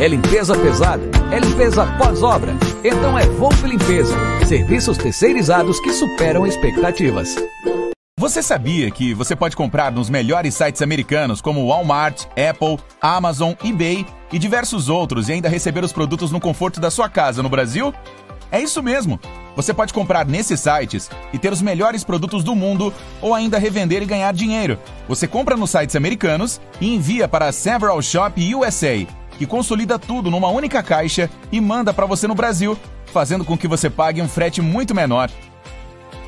É limpeza pesada? É limpeza pós-obra? Então é Volpe Limpeza. Serviços terceirizados que superam expectativas. Você sabia que você pode comprar nos melhores sites americanos como Walmart, Apple, Amazon, eBay e diversos outros e ainda receber os produtos no conforto da sua casa no Brasil? É isso mesmo! Você pode comprar nesses sites e ter os melhores produtos do mundo ou ainda revender e ganhar dinheiro. Você compra nos sites americanos e envia para Several Shop USA que consolida tudo numa única caixa e manda para você no Brasil, fazendo com que você pague um frete muito menor.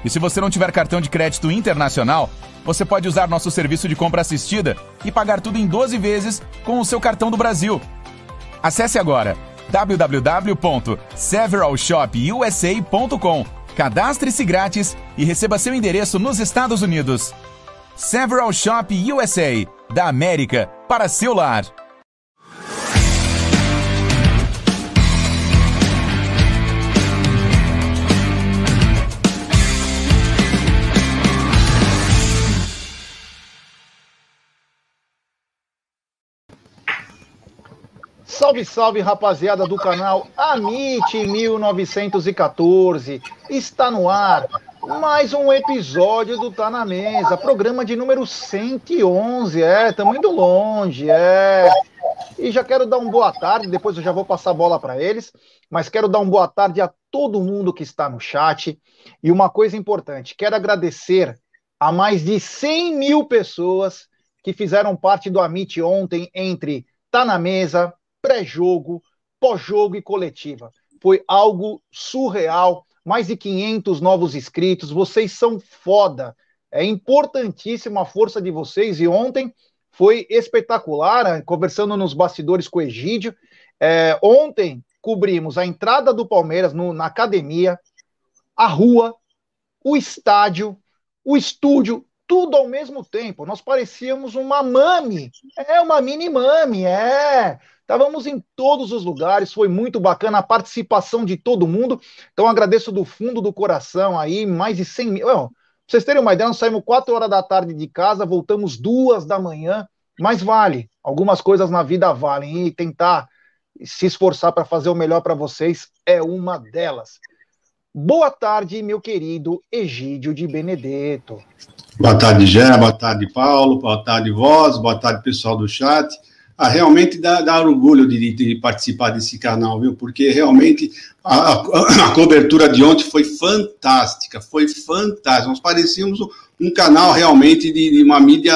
E se você não tiver cartão de crédito internacional, você pode usar nosso serviço de compra assistida e pagar tudo em 12 vezes com o seu cartão do Brasil. Acesse agora www.severalshopusa.com. Cadastre-se grátis e receba seu endereço nos Estados Unidos. Several Shop USA, da América para seu lar. Salve, salve, rapaziada do canal Amit 1914. Está no ar mais um episódio do Tá na Mesa, programa de número 111. É, estamos indo longe, é. E já quero dar uma boa tarde, depois eu já vou passar a bola para eles, mas quero dar uma boa tarde a todo mundo que está no chat. E uma coisa importante, quero agradecer a mais de 100 mil pessoas que fizeram parte do Amit ontem entre Tá na Mesa, pré-jogo, pós-jogo e coletiva. Foi algo surreal. Mais de 500 novos inscritos. Vocês são foda. É importantíssima a força de vocês. E ontem foi espetacular, né? conversando nos bastidores com o Egídio. É, ontem cobrimos a entrada do Palmeiras no, na academia, a rua, o estádio, o estúdio, tudo ao mesmo tempo. Nós parecíamos uma mami. É uma mini mami, é. Estávamos em todos os lugares, foi muito bacana a participação de todo mundo. Então agradeço do fundo do coração aí, mais de 100 mil. Pra vocês terem uma ideia, nós saímos 4 horas da tarde de casa, voltamos duas da manhã, mas vale. Algumas coisas na vida valem e tentar se esforçar para fazer o melhor para vocês é uma delas. Boa tarde, meu querido Egídio de Benedetto. Boa tarde, Gé, boa tarde, Paulo, boa tarde, Voz, boa tarde, pessoal do chat. Ah, realmente dá, dá orgulho de, de, participar desse canal, viu? Porque realmente a, a, a, cobertura de ontem foi fantástica, foi fantástica. Nós parecíamos um canal realmente de, de uma mídia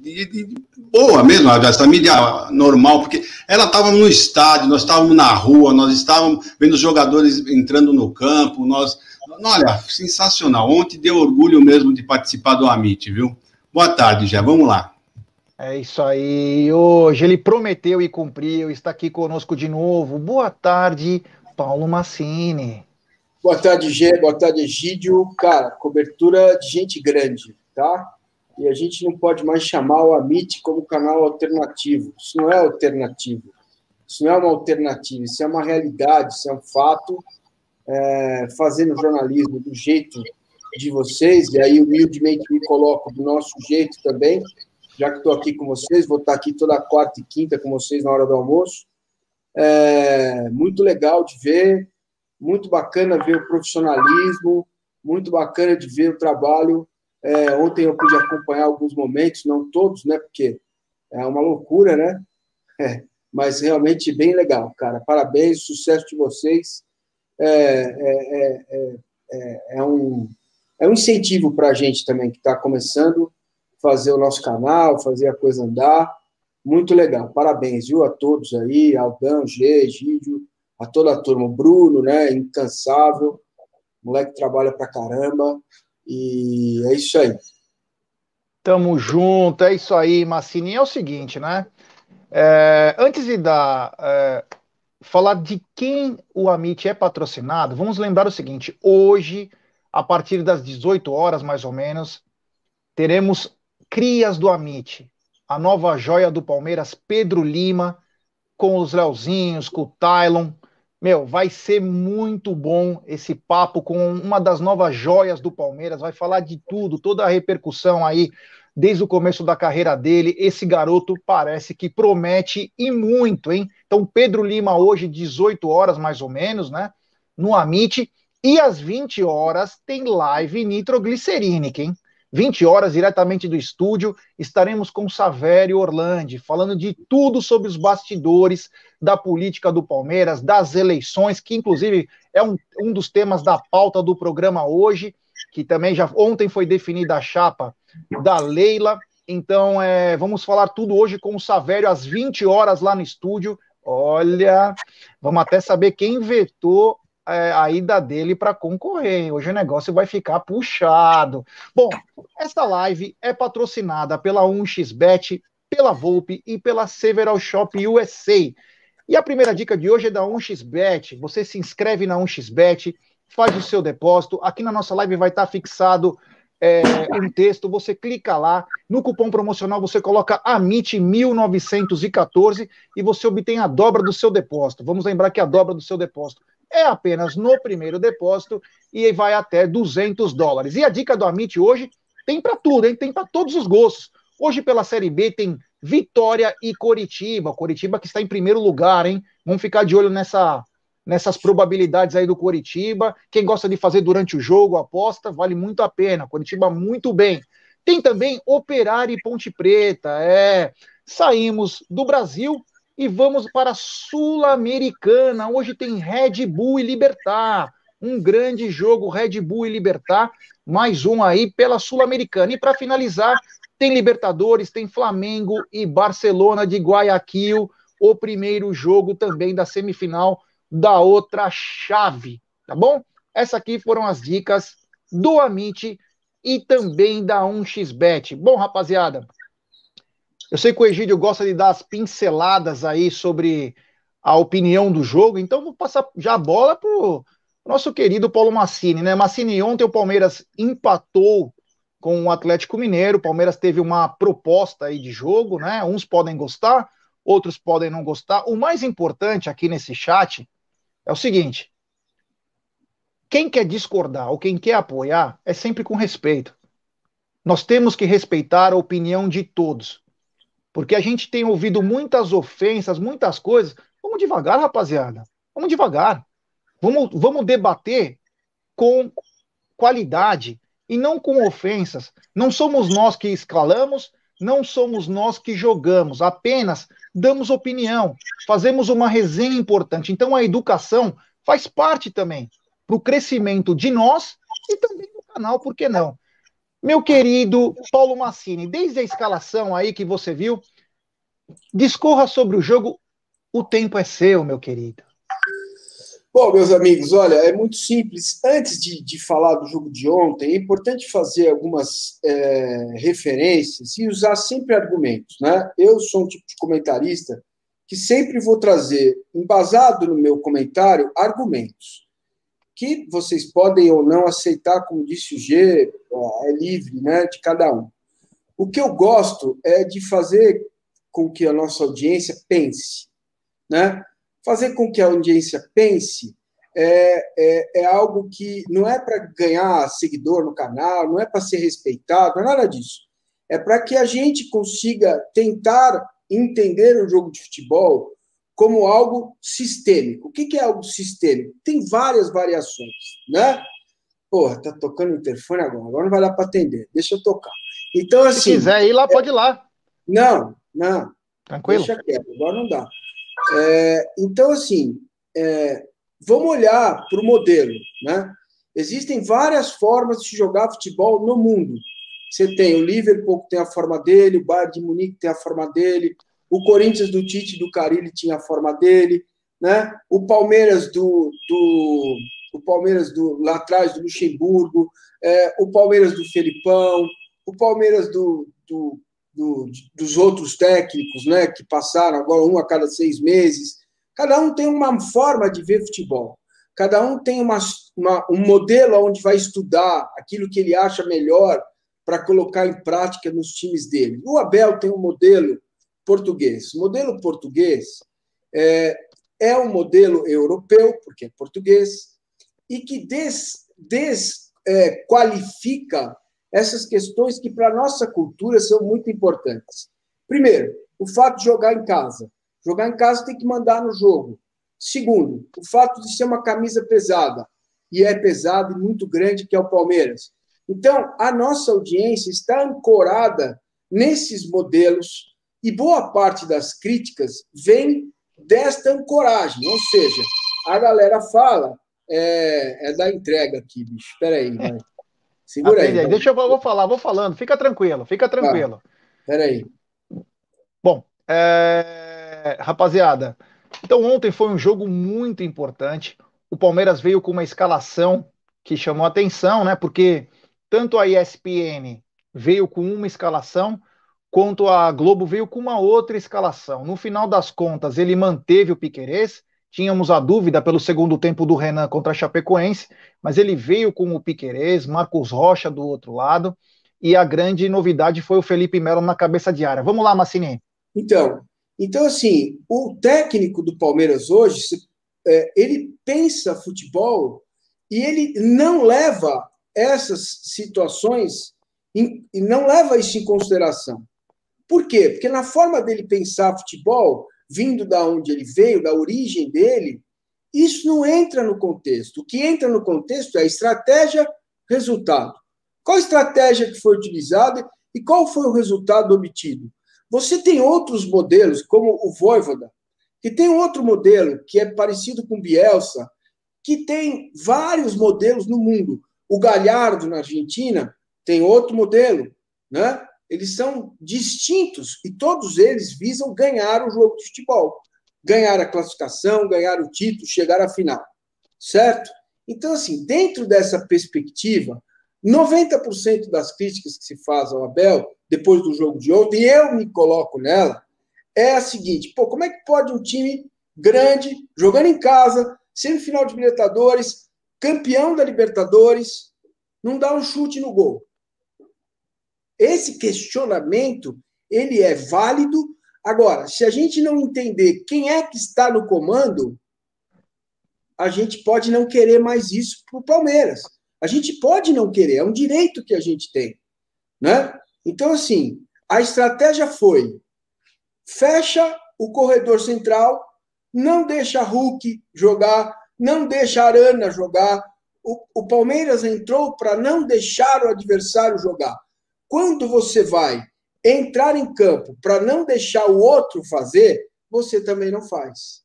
de, boa mesmo, essa mídia normal, porque ela estava no estádio, nós estávamos na rua, nós estávamos vendo os jogadores entrando no campo, nós. Olha, sensacional. Ontem deu orgulho mesmo de participar do Amit, viu? Boa tarde, já. Vamos lá. É isso aí. Hoje ele prometeu e cumpriu. Está aqui conosco de novo. Boa tarde, Paulo Massini. Boa tarde, Gê. Boa tarde, Egídio. Cara, cobertura de gente grande, tá? E a gente não pode mais chamar o Amit como canal alternativo. Isso não é alternativo. Isso não é uma alternativa. Isso é uma realidade. Isso é um fato. É, fazendo jornalismo do jeito de vocês, e aí humildemente me coloco do nosso jeito também já que estou aqui com vocês, vou estar aqui toda quarta e quinta com vocês na hora do almoço. É muito legal de ver, muito bacana ver o profissionalismo, muito bacana de ver o trabalho. É, ontem eu pude acompanhar alguns momentos, não todos, né? Porque é uma loucura, né? É, mas realmente bem legal, cara. Parabéns, sucesso de vocês. É, é, é, é, é um, é um incentivo para a gente também que está começando fazer o nosso canal, fazer a coisa andar. Muito legal. Parabéns, viu, a todos aí, Aldão, G, Gídio, a toda a turma. O Bruno, né, incansável, moleque trabalha pra caramba. E é isso aí. Tamo junto, é isso aí, Massini. É o seguinte, né? É, antes de dar, é, falar de quem o Amit é patrocinado, vamos lembrar o seguinte: hoje, a partir das 18 horas mais ou menos, teremos crias do Amit, a nova joia do Palmeiras, Pedro Lima, com os Leozinhos, com o Tylon. Meu, vai ser muito bom esse papo com uma das novas joias do Palmeiras. Vai falar de tudo, toda a repercussão aí desde o começo da carreira dele. Esse garoto parece que promete e muito, hein? Então, Pedro Lima, hoje, 18 horas mais ou menos, né? No Amit. E às 20 horas tem live nitroglicerínica, hein? 20 horas, diretamente do estúdio, estaremos com Savério Orlandi, falando de tudo sobre os bastidores da política do Palmeiras, das eleições, que inclusive é um, um dos temas da pauta do programa hoje, que também já ontem foi definida a chapa da Leila. Então, é, vamos falar tudo hoje com o Savério às 20 horas lá no estúdio. Olha, vamos até saber quem vetou é, a ida dele para concorrer. Hoje o negócio vai ficar puxado. Bom, essa live é patrocinada pela 1xBet, pela Volpe e pela Several Shop USA. E a primeira dica de hoje é da 1xBet. Você se inscreve na 1xBet, faz o seu depósito. Aqui na nossa live vai estar fixado é, um texto, você clica lá, no cupom promocional você coloca AMIT1914 e você obtém a dobra do seu depósito. Vamos lembrar que a dobra do seu depósito é apenas no primeiro depósito e vai até 200 dólares. E a dica do Amit hoje tem para tudo, hein? Tem para todos os gostos. Hoje pela Série B tem Vitória e Coritiba. Coritiba que está em primeiro lugar, hein? Vamos ficar de olho nessa nessas probabilidades aí do Coritiba. Quem gosta de fazer durante o jogo, aposta, vale muito a pena. Coritiba muito bem. Tem também Operário e Ponte Preta. É, saímos do Brasil e vamos para a Sul-Americana. Hoje tem Red Bull e Libertar. Um grande jogo, Red Bull e Libertar. Mais um aí pela Sul-Americana. E para finalizar, tem Libertadores, tem Flamengo e Barcelona de Guayaquil. O primeiro jogo também da semifinal da outra chave. Tá bom? Essas aqui foram as dicas do Amit e também da 1xBet. Bom, rapaziada, eu sei que o Egídio gosta de dar as pinceladas aí sobre a opinião do jogo, então vou passar já a bola pro nosso querido Paulo Massini, né? Massini, ontem o Palmeiras empatou com o Atlético Mineiro, o Palmeiras teve uma proposta aí de jogo, né? Uns podem gostar, outros podem não gostar. O mais importante aqui nesse chat é o seguinte: quem quer discordar ou quem quer apoiar é sempre com respeito. Nós temos que respeitar a opinião de todos. Porque a gente tem ouvido muitas ofensas, muitas coisas. Vamos devagar, rapaziada. Vamos devagar. Vamos, vamos debater com qualidade e não com ofensas. Não somos nós que escalamos, não somos nós que jogamos, apenas damos opinião, fazemos uma resenha importante. Então a educação faz parte também para o crescimento de nós e também do canal, por que não? Meu querido Paulo Massini, desde a escalação aí que você viu, discorra sobre o jogo. O tempo é seu, meu querido. Bom, meus amigos, olha, é muito simples. Antes de, de falar do jogo de ontem, é importante fazer algumas é, referências e usar sempre argumentos. Né? Eu sou um tipo de comentarista que sempre vou trazer, embasado no meu comentário, argumentos que vocês podem ou não aceitar, como disse o G, é livre né, de cada um. O que eu gosto é de fazer com que a nossa audiência pense. Né? Fazer com que a audiência pense é, é, é algo que não é para ganhar seguidor no canal, não é para ser respeitado, não é nada disso. É para que a gente consiga tentar entender o jogo de futebol como algo sistêmico. O que é algo sistêmico? Tem várias variações, né? Porra, tá tocando o interfone agora, agora não vai dar para atender, deixa eu tocar. Então, assim. Se quiser ir lá, pode ir lá. Não, não. Tranquilo. Deixa quieto, agora não dá. É, então, assim, é, vamos olhar para o modelo, né? Existem várias formas de se jogar futebol no mundo. Você tem o Liverpool que tem a forma dele, o Bayern de Munique tem a forma dele, o Corinthians do Tite do Carilli tinha a forma dele, né? O Palmeiras do, do o Palmeiras do lá atrás do Luxemburgo, é, o Palmeiras do Felipão, o Palmeiras do, do, do, dos outros técnicos, né, que passaram agora um a cada seis meses. Cada um tem uma forma de ver futebol. Cada um tem uma, uma, um modelo onde vai estudar aquilo que ele acha melhor para colocar em prática nos times dele. O Abel tem um modelo português. O modelo português é, é um modelo europeu, porque é português, e que desqualifica des, é, essas questões que, para a nossa cultura, são muito importantes. Primeiro, o fato de jogar em casa. Jogar em casa tem que mandar no jogo. Segundo, o fato de ser uma camisa pesada, e é pesada e muito grande, que é o Palmeiras. Então, a nossa audiência está ancorada nesses modelos, e boa parte das críticas vem desta ancoragem, ou seja, a galera fala, é, é da entrega aqui, bicho, espera aí, vai. Segura aí. aí. Deixa eu vou falar, vou falando. Fica tranquilo, fica tranquilo. Ah, peraí. Bom, é... rapaziada, então ontem foi um jogo muito importante. O Palmeiras veio com uma escalação que chamou atenção, né? Porque tanto a ESPN veio com uma escalação, quanto a Globo veio com uma outra escalação. No final das contas, ele manteve o Piquerez, Tínhamos a dúvida pelo segundo tempo do Renan contra a Chapecoense, mas ele veio com o Piquerez, Marcos Rocha do outro lado, e a grande novidade foi o Felipe Melo na cabeça de área. Vamos lá, Massini. Então, então assim, o técnico do Palmeiras hoje, é, ele pensa futebol e ele não leva essas situações e não leva isso em consideração. Por quê? Porque na forma dele pensar futebol, vindo da onde ele veio, da origem dele, isso não entra no contexto. O que entra no contexto é estratégia, resultado. Qual estratégia que foi utilizada e qual foi o resultado obtido? Você tem outros modelos, como o Voivoda, que tem outro modelo que é parecido com Bielsa, que tem vários modelos no mundo. O Galhardo, na Argentina, tem outro modelo, né? Eles são distintos e todos eles visam ganhar o jogo de futebol, ganhar a classificação, ganhar o título, chegar à final, certo? Então, assim, dentro dessa perspectiva, 90% das críticas que se faz ao Abel, depois do jogo de ontem, e eu me coloco nela, é a seguinte: pô, como é que pode um time grande, jogando em casa, semifinal de Libertadores, campeão da Libertadores, não dar um chute no gol? Esse questionamento, ele é válido. Agora, se a gente não entender quem é que está no comando, a gente pode não querer mais isso para o Palmeiras. A gente pode não querer, é um direito que a gente tem. Né? Então, assim, a estratégia foi: fecha o corredor central, não deixa Hulk jogar, não deixa Arana jogar. O, o Palmeiras entrou para não deixar o adversário jogar. Quando você vai entrar em campo para não deixar o outro fazer, você também não faz.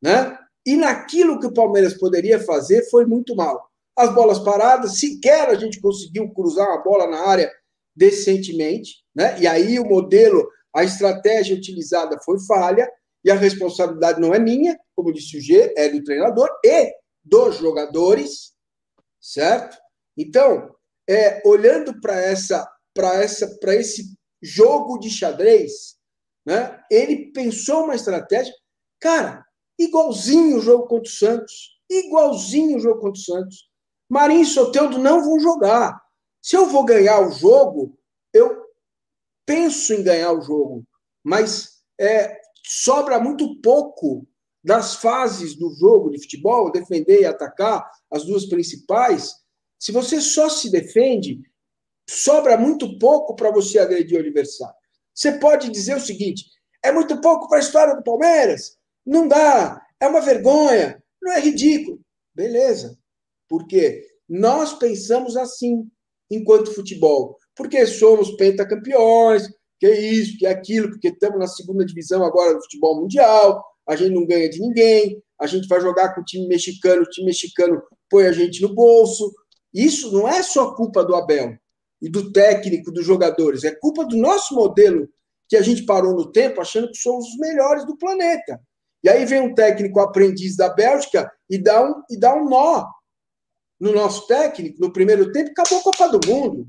Né? E naquilo que o Palmeiras poderia fazer foi muito mal. As bolas paradas, sequer a gente conseguiu cruzar uma bola na área decentemente, né? E aí o modelo, a estratégia utilizada foi falha, e a responsabilidade não é minha, como disse o G, é do treinador e dos jogadores, certo? Então, é, olhando para essa para esse jogo de xadrez, né? Ele pensou uma estratégia, cara, igualzinho o jogo contra o Santos, igualzinho o jogo contra o Santos. Marinho e Soteldo não vão jogar. Se eu vou ganhar o jogo, eu penso em ganhar o jogo, mas é, sobra muito pouco das fases do jogo de futebol, defender e atacar, as duas principais. Se você só se defende, sobra muito pouco para você agredir o adversário. Você pode dizer o seguinte: é muito pouco para a história do Palmeiras, não dá, é uma vergonha, não é ridículo. Beleza, porque nós pensamos assim enquanto futebol, porque somos pentacampeões, que é isso, que é aquilo, porque estamos na segunda divisão agora do futebol mundial, a gente não ganha de ninguém, a gente vai jogar com o time mexicano, o time mexicano põe a gente no bolso. Isso não é só culpa do Abel e do técnico, dos jogadores. É culpa do nosso modelo que a gente parou no tempo achando que somos os melhores do planeta. E aí vem um técnico aprendiz da Bélgica e dá um, e dá um nó no nosso técnico no primeiro tempo, acabou a Copa do Mundo.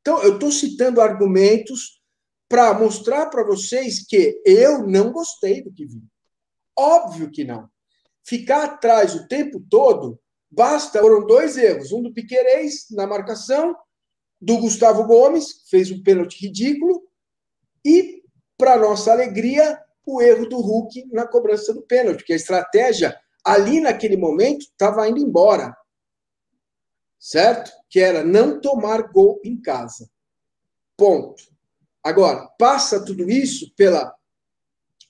Então, eu estou citando argumentos para mostrar para vocês que eu não gostei do que vi. Óbvio que não. Ficar atrás o tempo todo, basta. Foram dois erros: um do Piquerez na marcação, do Gustavo Gomes, fez um pênalti ridículo, e, para nossa alegria, o erro do Hulk na cobrança do pênalti, que a estratégia ali naquele momento estava indo embora. Certo? Que era não tomar gol em casa. Ponto. Agora, passa tudo isso pela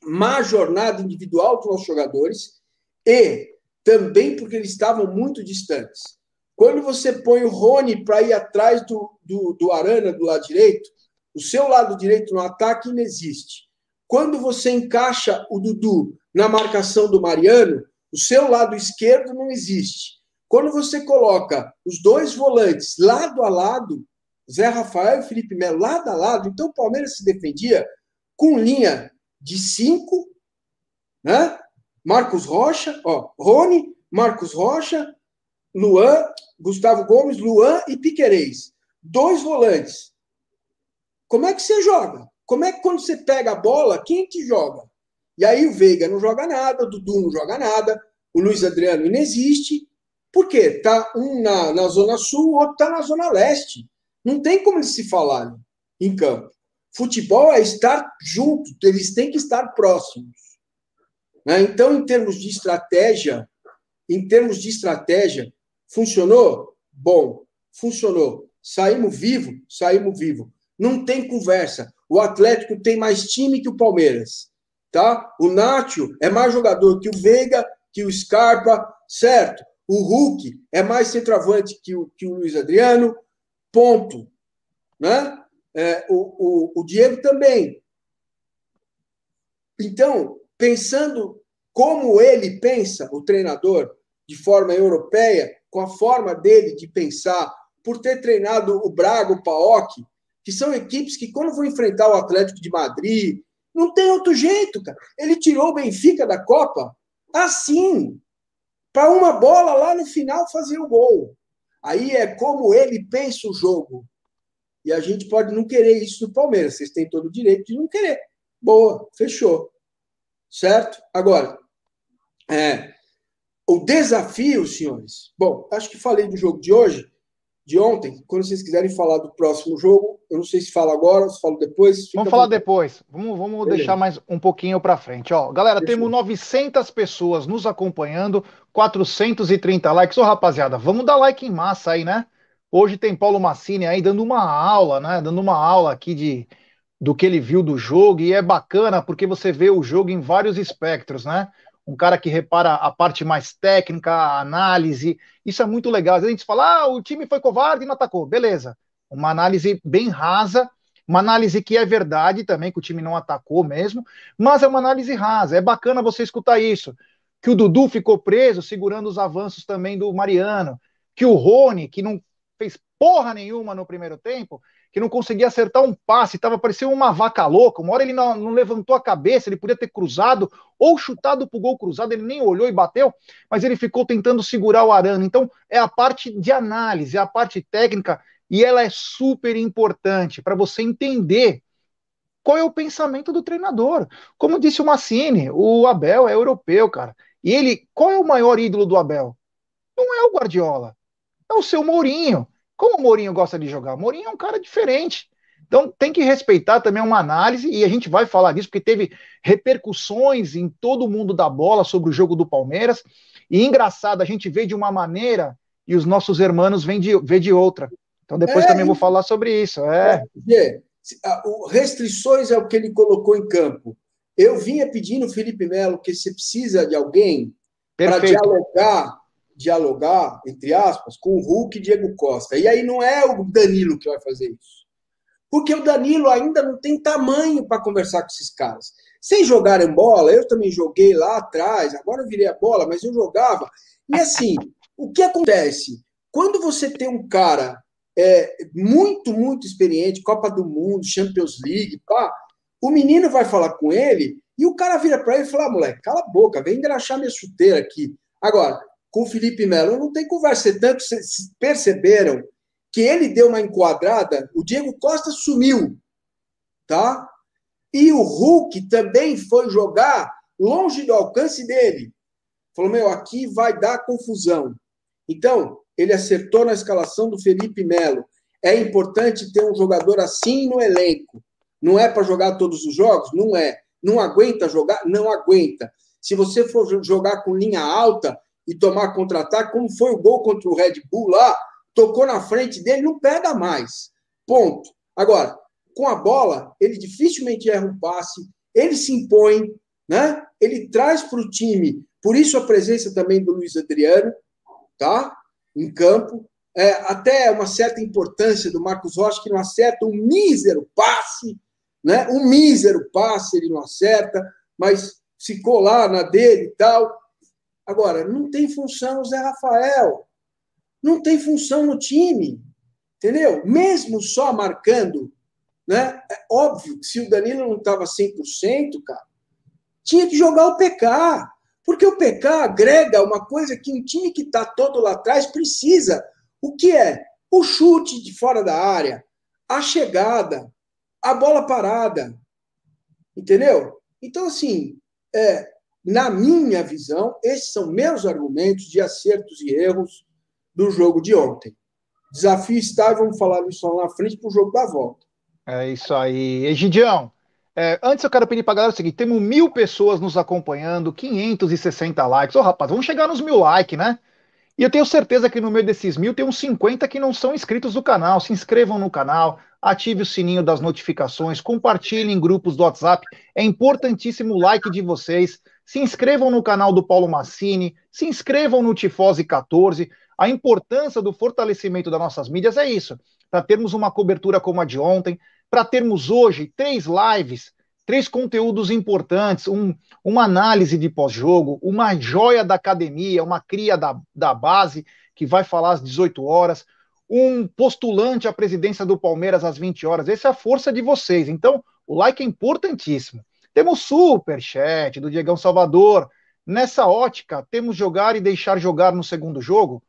má jornada individual dos nossos jogadores e também porque eles estavam muito distantes. Quando você põe o Rony para ir atrás do, do, do Arana do lado direito, o seu lado direito no ataque inexiste. Quando você encaixa o Dudu na marcação do Mariano, o seu lado esquerdo não existe. Quando você coloca os dois volantes lado a lado, Zé Rafael e Felipe Melo lado a lado, então o Palmeiras se defendia com linha de cinco, né? Marcos Rocha, ó, Rony, Marcos Rocha, Luan, Gustavo Gomes, Luan e Piquerez. Dois volantes. Como é que você joga? Como é que quando você pega a bola, quem que joga? E aí o Veiga não joga nada, o Dudu não joga nada, o Luiz Adriano inexiste. Por quê? Tá um na, na Zona Sul, o outro tá na Zona Leste. Não tem como eles se falarem em campo. Futebol é estar junto, eles têm que estar próximos. Né? Então, em termos de estratégia, em termos de estratégia, funcionou? Bom, funcionou. Saímos vivo, saímos vivo. Não tem conversa. O Atlético tem mais time que o Palmeiras, tá? O Nacho é mais jogador que o Veiga, que o Scarpa, certo? O Hulk é mais centroavante que o, que o Luiz Adriano, ponto, né? É, o, o, o Diego também. Então, pensando como ele pensa, o treinador, de forma europeia, com a forma dele de pensar, por ter treinado o Braga, o Paok, que são equipes que, quando vão enfrentar o Atlético de Madrid, não tem outro jeito, cara. Ele tirou o Benfica da Copa assim, para uma bola lá no final fazer o gol. Aí é como ele pensa o jogo. E a gente pode não querer isso do Palmeiras. Vocês têm todo o direito de não querer. Boa, fechou. Certo? Agora, é, o desafio, senhores. Bom, acho que falei do jogo de hoje de ontem. Quando vocês quiserem falar do próximo jogo, eu não sei se fala agora se falo depois. Vamos falar depois. Vamos, vamos deixar mais um pouquinho para frente. Ó, galera, Deixa temos 900 pessoas nos acompanhando, 430 likes. Ô, rapaziada, vamos dar like em massa aí, né? Hoje tem Paulo Massini aí dando uma aula, né? Dando uma aula aqui de do que ele viu do jogo e é bacana porque você vê o jogo em vários espectros, né? Um cara que repara a parte mais técnica, a análise. Isso é muito legal. Às vezes a gente fala, ah, o time foi covarde e não atacou. Beleza. Uma análise bem rasa, uma análise que é verdade também, que o time não atacou mesmo, mas é uma análise rasa. É bacana você escutar isso. Que o Dudu ficou preso, segurando os avanços também do Mariano. Que o Rony, que não fez porra nenhuma no primeiro tempo, que não conseguia acertar um passe, estava parecendo uma vaca louca. Uma hora ele não, não, levantou a cabeça, ele podia ter cruzado ou chutado para o gol cruzado, ele nem olhou e bateu, mas ele ficou tentando segurar o Arana. Então, é a parte de análise, é a parte técnica, e ela é super importante para você entender qual é o pensamento do treinador. Como disse o Massini, o Abel é europeu, cara. E ele, qual é o maior ídolo do Abel? Não é o Guardiola, é o seu Mourinho. Como o Mourinho gosta de jogar? O Mourinho é um cara diferente. Então tem que respeitar também uma análise, e a gente vai falar disso, porque teve repercussões em todo o mundo da bola sobre o jogo do Palmeiras. E engraçado, a gente vê de uma maneira e os nossos irmãos vêm de, vê de outra. Então depois é, também vou falar sobre isso. É. é. Restrições é o que ele colocou em campo. Eu vinha pedindo, Felipe Melo, que você precisa de alguém para dialogar dialogar, entre aspas, com o Hulk e Diego Costa. E aí não é o Danilo que vai fazer isso. Porque o Danilo ainda não tem tamanho para conversar com esses caras. Sem jogarem bola, eu também joguei lá atrás, agora eu virei a bola, mas eu jogava. E assim, o que acontece? Quando você tem um cara é, muito, muito experiente, Copa do Mundo, Champions League, pá, o menino vai falar com ele e o cara vira para ele e fala: ah, moleque, cala a boca, vem engraxar minha chuteira aqui. Agora, com o Felipe Melo. Não tem conversa. Tanto vocês perceberam que ele deu uma enquadrada, o Diego Costa sumiu. tá? E o Hulk também foi jogar longe do alcance dele. Falou, meu, aqui vai dar confusão. Então, ele acertou na escalação do Felipe Melo. É importante ter um jogador assim no elenco. Não é para jogar todos os jogos? Não é. Não aguenta jogar? Não aguenta. Se você for jogar com linha alta e tomar contra-ataque, como foi o gol contra o Red Bull lá, tocou na frente dele, não pega mais. Ponto. Agora, com a bola, ele dificilmente erra um passe, ele se impõe, né? Ele traz para o time, por isso a presença também do Luiz Adriano, tá? Em campo, é, até uma certa importância do Marcos Rocha, que não acerta um mísero passe, né? Um mísero passe ele não acerta, mas ficou lá na dele e tal. Agora, não tem função o Zé Rafael. Não tem função no time. Entendeu? Mesmo só marcando, né? É óbvio que se o Danilo não estava 100%, cara, tinha que jogar o PK. Porque o PK agrega uma coisa que um time que está todo lá atrás precisa. O que é? O chute de fora da área, a chegada, a bola parada. Entendeu? Então, assim, é, na minha visão, esses são meus argumentos de acertos e erros do jogo de ontem. Desafio está, vamos falar isso lá na frente para o jogo da volta. É isso aí. Egidião, é, antes eu quero pedir para a galera o seguinte: temos mil pessoas nos acompanhando, 560 likes. Ô, rapaz, vamos chegar nos mil likes, né? E eu tenho certeza que no meio desses mil tem uns 50 que não são inscritos do canal. Se inscrevam no canal, ative o sininho das notificações, compartilhem em grupos do WhatsApp. É importantíssimo o like de vocês. Se inscrevam no canal do Paulo Massini, se inscrevam no Tifose 14. A importância do fortalecimento das nossas mídias é isso, para termos uma cobertura como a de ontem, para termos hoje três lives três conteúdos importantes: um, uma análise de pós-jogo, uma joia da academia, uma cria da, da base, que vai falar às 18 horas, um postulante à presidência do Palmeiras às 20 horas. Essa é a força de vocês. Então, o like é importantíssimo. Temos super chat do Diegão Salvador. Nessa ótica, temos jogar e deixar jogar no segundo jogo?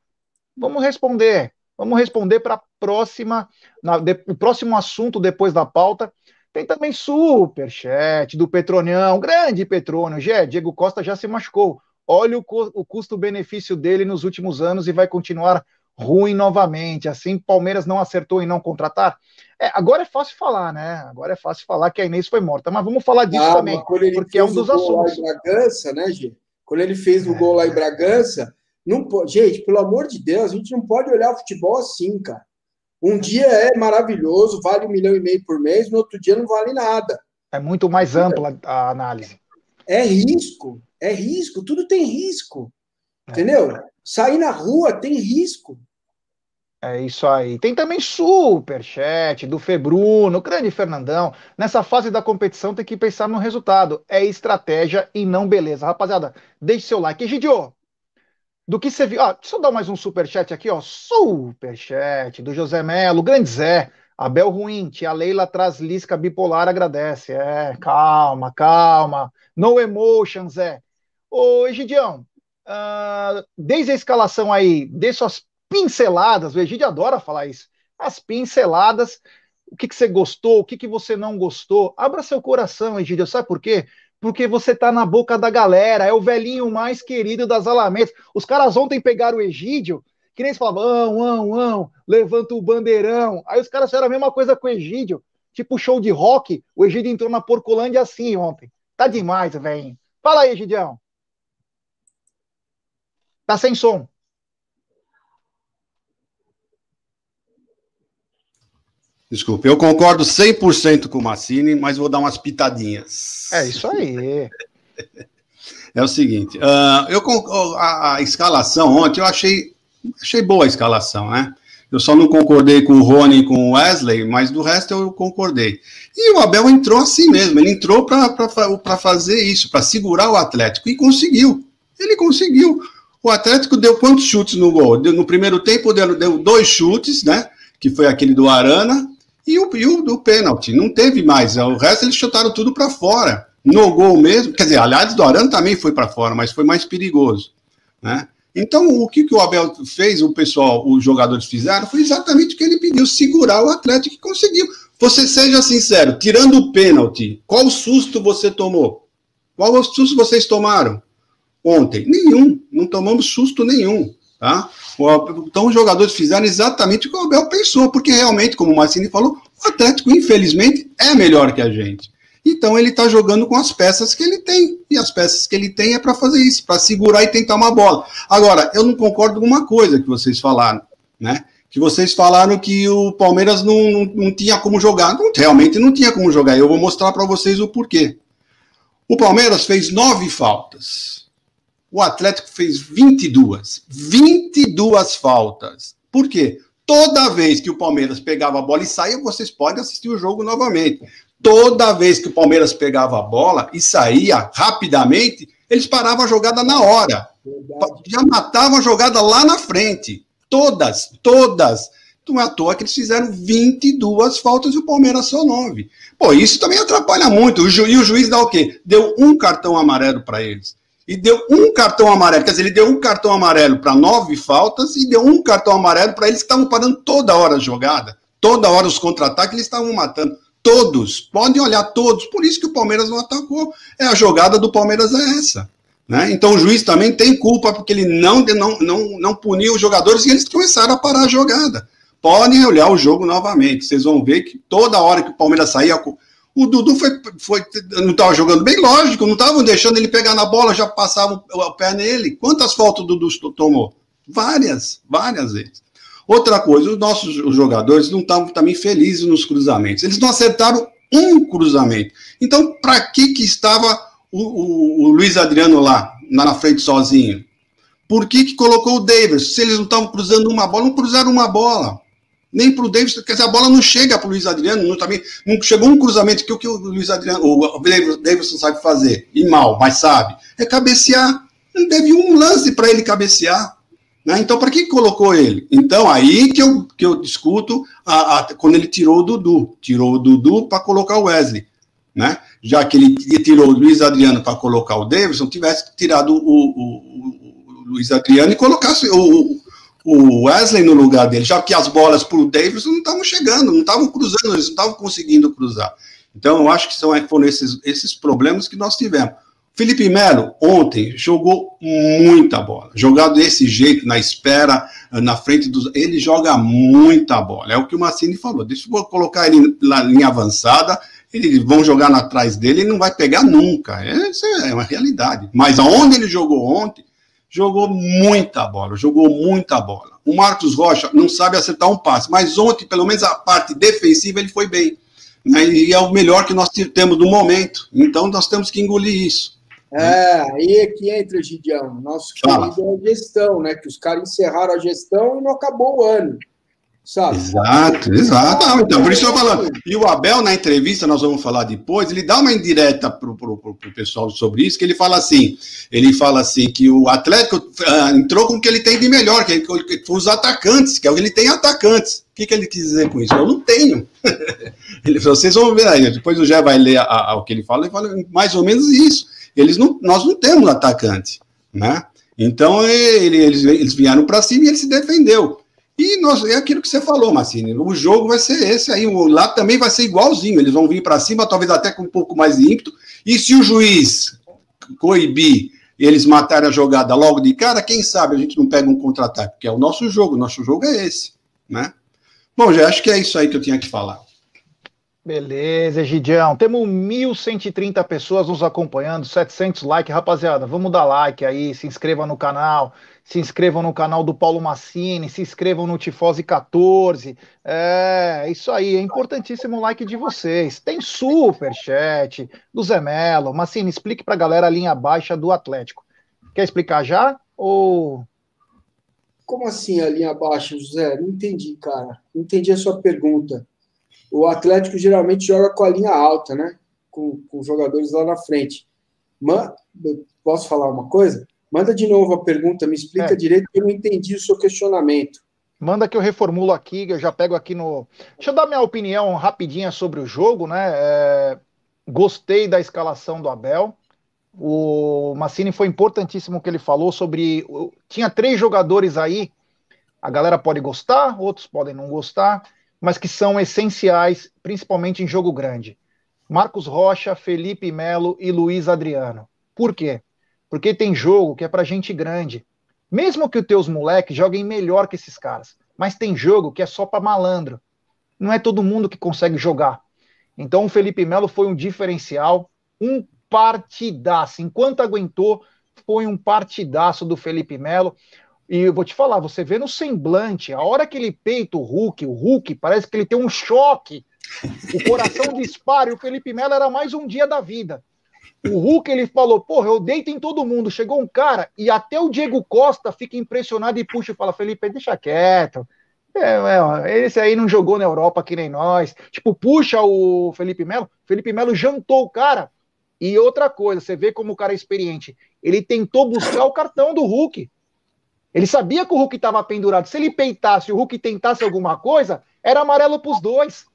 Vamos responder. Vamos responder para próxima, na, de, o próximo assunto depois da pauta, tem também super chat do Petronião, grande Petrônio. Gé, Diego Costa já se machucou. Olha o, o custo-benefício dele nos últimos anos e vai continuar ruim novamente. Assim, Palmeiras não acertou em não contratar. É, agora é fácil falar, né? Agora é fácil falar que a Inês foi morta, mas vamos falar disso ah, também, porque é um dos assuntos. Bragança, né, Gê? Quando ele fez o é. gol lá em Bragança, não pode, gente, pelo amor de Deus, a gente não pode olhar o futebol assim, cara. Um dia é maravilhoso, vale um milhão e meio por mês, no outro dia não vale nada. É muito mais ampla a análise. É risco, é risco, tudo tem risco. É. Entendeu? Sair na rua tem risco. É isso aí. Tem também super chat do Februno, grande Fernandão. Nessa fase da competição tem que pensar no resultado. É estratégia e não beleza. Rapaziada, deixe seu like. Egidio, do que você viu. Ah, deixa eu dar mais um superchat aqui, ó. Superchat do José Melo, grande Zé. Abel ruim, tia Leila traz Lisca bipolar, agradece. É, calma, calma. No emotion, Zé. Ô, Egidião, uh, desde a escalação aí, dê suas pinceladas, o Egidio adora falar isso. As pinceladas, o que, que você gostou, o que, que você não gostou. Abra seu coração, Egidio, sabe por quê? porque você tá na boca da galera, é o velhinho mais querido das alamedas. Os caras ontem pegaram o Egídio, que nem se falavam, ão, ão, levanta o bandeirão. Aí os caras fizeram a mesma coisa com o Egídio, tipo show de rock, o Egídio entrou na Porcolândia assim ontem. Tá demais, velho. Fala aí, Egidião. Tá sem som. Desculpa, eu concordo 100% com o Massini, mas vou dar umas pitadinhas. É isso aí. É o seguinte, uh, eu, a, a, escalação ontem eu achei, achei boa a escalação, né? Eu só não concordei com o Rony e com o Wesley, mas do resto eu concordei. E o Abel entrou assim mesmo, ele entrou para fazer isso, para segurar o Atlético, e conseguiu. Ele conseguiu. O Atlético deu quantos chutes no gol? Deu, no primeiro tempo deu, deu dois chutes, né? Que foi aquele do Arana, e o, e o do pênalti. Não teve mais. O resto eles chutaram tudo para fora. No gol mesmo. Quer dizer, aliás, do Arana também foi para fora, mas foi mais perigoso. Né? Então, o que, que o Abel fez, o pessoal, os jogadores fizeram, foi exatamente o que ele pediu: segurar o Atlético e conseguiu. Você seja sincero, tirando o pênalti, qual susto você tomou? Qual susto vocês tomaram ontem? Nenhum, não tomamos susto nenhum. Tá? Então os jogadores fizeram exatamente o que o Abel pensou, porque realmente, como o Marcini falou, o Atlético, infelizmente, é melhor que a gente. Então ele está jogando com as peças que ele tem. E as peças que ele tem é para fazer isso, para segurar e tentar uma bola. Agora, eu não concordo com uma coisa que vocês falaram, né? Que vocês falaram que o Palmeiras não, não, não tinha como jogar. Não, realmente não tinha como jogar. Eu vou mostrar para vocês o porquê. O Palmeiras fez nove faltas. O Atlético fez 22. 22 faltas. Por quê? Toda vez que o Palmeiras pegava a bola e saía, vocês podem assistir o jogo novamente. Toda vez que o Palmeiras pegava a bola e saía rapidamente, eles paravam a jogada na hora. Já matavam a jogada lá na frente. Todas, todas. Não é à toa que eles fizeram 22 faltas e o Palmeiras só 9. Pô, isso também atrapalha muito. O ju, e o juiz dá o quê? Deu um cartão amarelo para eles. E deu um cartão amarelo. Quer dizer, ele deu um cartão amarelo para nove faltas e deu um cartão amarelo para eles que estavam parando toda hora a jogada. Toda hora os contra-ataques eles estavam matando. Todos. Podem olhar todos. Por isso que o Palmeiras não atacou. É a jogada do Palmeiras é essa. Né? Então o juiz também tem culpa porque ele não, não, não, não puniu os jogadores e eles começaram a parar a jogada podem olhar o jogo novamente. Vocês vão ver que toda hora que o Palmeiras saía, o Dudu foi, foi não estava jogando bem, lógico, não estavam deixando ele pegar na bola, já passava o, pé nele. Quantas faltas o Dudu tomou? Várias, várias vezes. Outra coisa, os nossos jogadores não estavam também felizes nos cruzamentos. Eles não acertaram um cruzamento. Então, para que que estava o, o, o, Luiz Adriano lá, na frente sozinho? Por que que colocou o Davis? Se eles não estavam cruzando uma bola, não cruzaram uma bola nem para o Davis, quer dizer, a bola não chega para o Luiz Adriano, não, também, não chegou um cruzamento que o que o Luiz Adriano, o Davidson sabe fazer, e mal, mas sabe, é cabecear. Não teve um lance para ele cabecear. Né? Então, para que colocou ele? Então, aí que eu, que eu discuto a, a, quando ele tirou o Dudu. Tirou o Dudu para colocar o Wesley. Né? Já que ele tirou o Luiz Adriano para colocar o Davidson, tivesse tirado o, o, o Luiz Adriano e colocasse o, o Wesley no lugar dele, já que as bolas para o Davis não estavam chegando, não estavam cruzando, eles não estavam conseguindo cruzar. Então, eu acho que são, foram esses, esses problemas que nós tivemos. Felipe Melo, ontem, jogou muita bola. Jogado desse jeito, na espera, na frente dos. Ele joga muita bola. É o que o Massini falou. Deixa eu colocar ele na linha avançada, eles vão jogar atrás dele, ele não vai pegar nunca. Essa é uma realidade. Mas aonde ele jogou ontem, jogou muita bola, jogou muita bola. O Marcos Rocha não sabe acertar um passe, mas ontem, pelo menos a parte defensiva, ele foi bem. Né? E é o melhor que nós temos no momento. Então nós temos que engolir isso. É, aí é que entra, Gidião. Nosso querido é a gestão, né? Que os caras encerraram a gestão e não acabou o ano sabe? Exato, exato. Não, então, por isso eu falando. E o Abel, na entrevista, nós vamos falar depois, ele dá uma indireta para o pessoal sobre isso, que ele fala assim, ele fala assim, que o Atlético uh, entrou com o que ele tem de melhor, que, que, que os atacantes, que é ele tem atacantes. O que, que ele quis dizer com isso? Eu não tenho. ele, vocês vão ver aí, depois o Jé vai ler a, a, o que ele fala, ele fala mais ou menos isso. Eles não, nós não temos atacante, né? Então ele, eles, eles vieram para cima e ele se defendeu. E nós, é aquilo que você falou, Massini. O jogo vai ser esse aí. O lá também vai ser igualzinho. Eles vão vir para cima, talvez até com um pouco mais de ímpeto. E se o juiz coibir eles matarem a jogada logo de cara, quem sabe a gente não pega um contra-ataque, porque é o nosso jogo. O nosso jogo é esse, né? Bom, já acho que é isso aí que eu tinha que falar. Beleza, Gidião. Temos 1.130 pessoas nos acompanhando, 700 likes. Rapaziada, vamos dar like aí, se inscreva no canal, se inscrevam no canal do Paulo Massini, se inscrevam no Tifose 14. É, isso aí, é importantíssimo o like de vocês. Tem super chat do Zé Melo. Massini, explique para a galera a linha baixa do Atlético. Quer explicar já? Ou. Como assim a linha baixa, José? Não entendi, cara. Não entendi a sua pergunta. O Atlético geralmente joga com a linha alta, né? Com, com jogadores lá na frente. Mas, posso falar uma coisa? Manda de novo a pergunta, me explica é. direito, que eu não entendi o seu questionamento. Manda que eu reformulo aqui, eu já pego aqui no. Deixa eu dar minha opinião rapidinha sobre o jogo, né? É... Gostei da escalação do Abel. O Massini foi importantíssimo o que ele falou sobre. Tinha três jogadores aí. A galera pode gostar, outros podem não gostar. mas que são essenciais, principalmente em jogo grande. Marcos Rocha, Felipe Melo e Luiz Adriano. Por quê? Porque tem jogo que é para gente grande. Mesmo que os teus moleques joguem melhor que esses caras, mas tem jogo que é só para malandro. Não é todo mundo que consegue jogar. Então o Felipe Melo foi um diferencial, um partidaço. Enquanto aguentou, foi um partidaço do Felipe Melo. E eu vou te falar, você vê no semblante, a hora que ele peita o Hulk, o Hulk parece que ele tem um choque. O coração dispara e o Felipe Melo era mais um dia da vida. O Hulk ele falou: Porra, eu deito em todo mundo. Chegou um cara e até o Diego Costa fica impressionado e puxa e fala: Felipe, deixa quieto. É, é, esse aí não jogou na Europa que nem nós. Tipo, puxa o Felipe Melo. Felipe Melo jantou o cara. E outra coisa, você vê como o cara é experiente. Ele tentou buscar o cartão do Hulk. Ele sabia que o Hulk estava pendurado. Se ele peitasse o Hulk tentasse alguma coisa, era amarelo para os dois.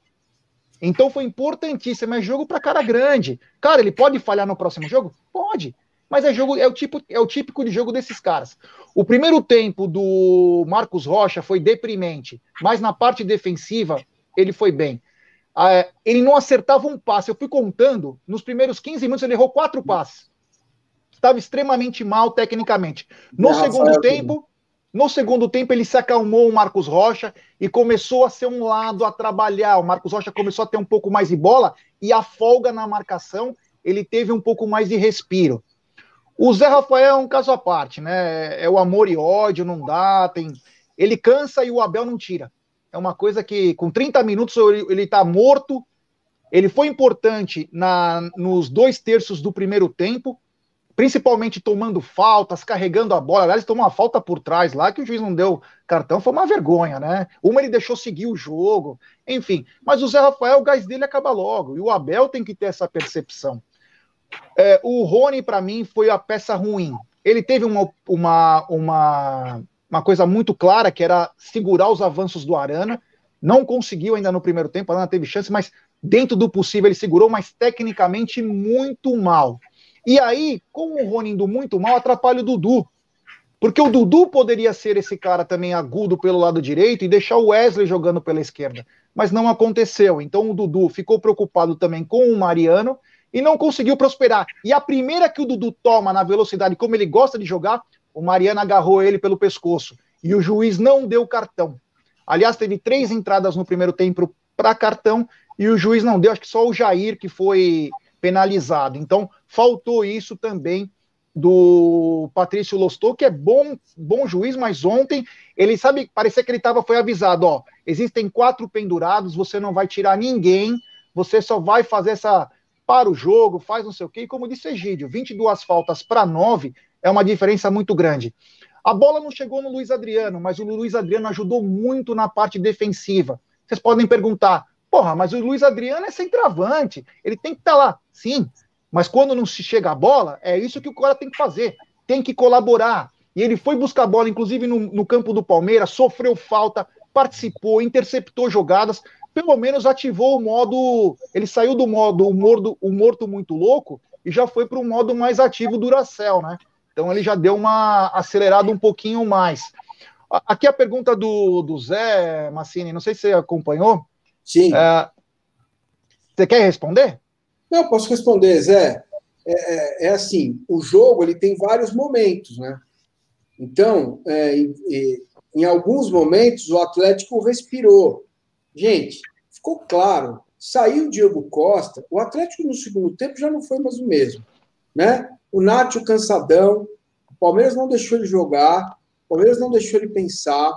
Então foi importantíssimo. É jogo para cara grande. Cara, ele pode falhar no próximo jogo? Pode. Mas é jogo, é o tipo, é o típico de jogo desses caras. O primeiro tempo do Marcos Rocha foi deprimente, mas na parte defensiva ele foi bem. Ah, ele não acertava um passe. Eu fui contando, nos primeiros 15 minutos ele errou quatro passes. Estava extremamente mal tecnicamente. No segundo tempo, no segundo tempo, ele se acalmou o Marcos Rocha e começou a ser um lado a trabalhar. O Marcos Rocha começou a ter um pouco mais de bola e a folga na marcação, ele teve um pouco mais de respiro. O Zé Rafael é um caso à parte, né? É o amor e ódio, não dá, tem. Ele cansa e o Abel não tira. É uma coisa que, com 30 minutos, ele está morto. Ele foi importante na, nos dois terços do primeiro tempo, principalmente tomando faltas, carregando a bola. Aliás, tomou uma falta por trás lá que o juiz não deu cartão, foi uma vergonha, né? Uma ele deixou seguir o jogo, enfim. Mas o Zé Rafael, o gás dele acaba logo, e o Abel tem que ter essa percepção. É, o Rony, para mim, foi a peça ruim. Ele teve uma, uma, uma, uma coisa muito clara, que era segurar os avanços do Arana. Não conseguiu ainda no primeiro tempo, Arana teve chance, mas dentro do possível ele segurou, mas tecnicamente muito mal. E aí, com o Rony indo muito mal, atrapalha o Dudu. Porque o Dudu poderia ser esse cara também agudo pelo lado direito e deixar o Wesley jogando pela esquerda. Mas não aconteceu. Então o Dudu ficou preocupado também com o Mariano e não conseguiu prosperar. E a primeira que o Dudu toma na velocidade, como ele gosta de jogar, o Mariano agarrou ele pelo pescoço. E o juiz não deu cartão. Aliás, teve três entradas no primeiro tempo para cartão e o juiz não deu. Acho que só o Jair que foi penalizado. Então, faltou isso também do Patrício Lostou, que é bom, bom juiz, mas ontem ele sabe, parecia que ele tava, foi avisado, ó, existem quatro pendurados, você não vai tirar ninguém, você só vai fazer essa para o jogo, faz não sei o quê, e como disse Egídio, 22 faltas para 9 é uma diferença muito grande. A bola não chegou no Luiz Adriano, mas o Luiz Adriano ajudou muito na parte defensiva. Vocês podem perguntar, Porra, mas o Luiz Adriano é centroavante, ele tem que estar tá lá. Sim, mas quando não se chega a bola, é isso que o cara tem que fazer. Tem que colaborar. E ele foi buscar a bola, inclusive no, no campo do Palmeiras, sofreu falta, participou, interceptou jogadas, pelo menos ativou o modo. Ele saiu do modo o morto, o morto muito louco e já foi para o modo mais ativo do Uracel, né? Então ele já deu uma acelerada um pouquinho mais. Aqui a pergunta do, do Zé Massini, não sei se você acompanhou. Sim. É, você quer responder? Não, posso responder, Zé. É, é, é, assim, o jogo ele tem vários momentos, né? Então, é, em, em alguns momentos o Atlético respirou. Gente, ficou claro. Saiu o Diego Costa, o Atlético no segundo tempo já não foi mais o mesmo, né? O Nátio cansadão, o Palmeiras não deixou ele jogar, o Palmeiras não deixou ele pensar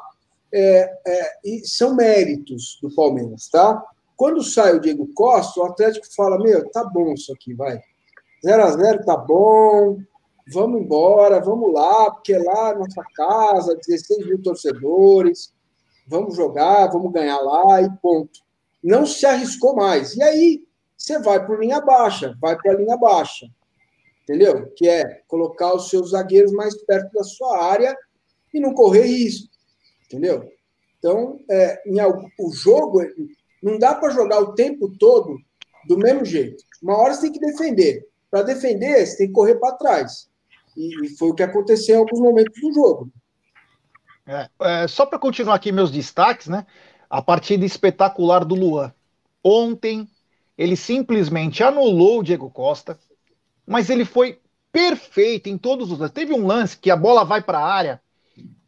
é, é, e são méritos do Palmeiras, tá? Quando sai o Diego Costa, o Atlético fala: Meu, tá bom isso aqui, vai. 0 a 0 tá bom, vamos embora, vamos lá, porque lá é nossa casa, 16 mil torcedores, vamos jogar, vamos ganhar lá e ponto. Não se arriscou mais. E aí você vai por linha baixa, vai para a linha baixa, entendeu? Que é colocar os seus zagueiros mais perto da sua área e não correr risco entendeu? Então, é, em, o jogo não dá para jogar o tempo todo do mesmo jeito. Uma hora você tem que defender. Para defender, você tem que correr para trás. E, e, foi o que aconteceu em alguns momentos do jogo. É, é, só para continuar aqui meus destaques, né? a partida espetacular do Luan. Ontem, ele simplesmente anulou o Diego Costa, mas ele foi perfeito em todos os lances. Teve um lance que a bola vai para a área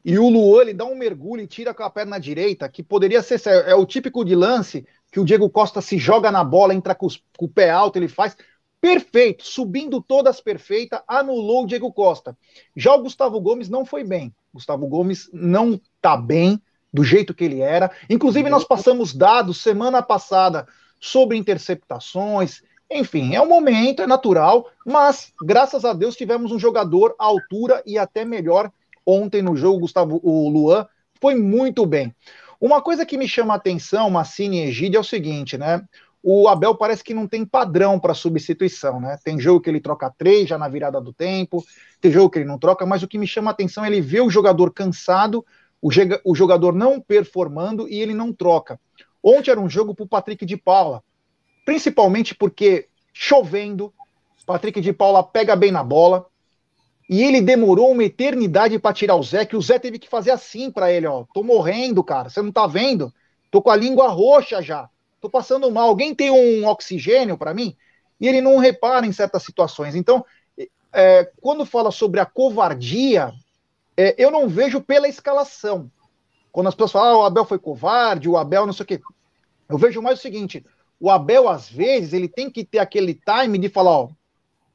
e o Luan ele dá um mergulho e tira com a perna direita, que poderia ser é o típico de lance que o Diego Costa se joga na bola, entra com, os, com o pé alto, ele faz perfeito, subindo todas perfeita, anulou o Diego Costa. Já o Gustavo Gomes não foi bem. Gustavo Gomes não tá bem do jeito que ele era. Inclusive nós passamos dados semana passada sobre interceptações, enfim, é um momento, é natural, mas graças a Deus tivemos um jogador à altura e até melhor ontem no jogo, Gustavo, o Luan foi muito bem. Uma coisa que me chama a atenção, Massini e Egídio, é o seguinte, né? O Abel parece que não tem padrão para substituição, né? Tem jogo que ele troca três já na virada do tempo, tem jogo que ele não troca, mas o que me chama a atenção é ele ver o jogador cansado, o, jogador não performando e ele não troca. Ontem era um jogo para o Patrick de Paula, principalmente porque chovendo, Patrick de Paula pega bem na bola, e ele demorou uma eternidade para tirar o Zé, que o Zé teve que fazer assim para ele, ó. Tô morrendo, cara. Você não tá vendo? Tô com a língua roxa já. Tô passando mal. Alguém tem um oxigênio para mim? E ele não repara em certas situações. Então, é, quando fala sobre a covardia, é, eu não vejo pela escalação. Quando as pessoas falam, ah, o Abel foi covarde, o Abel não sei o quê. Eu vejo mais o seguinte: o Abel, às vezes, ele tem que ter aquele time de falar, ó,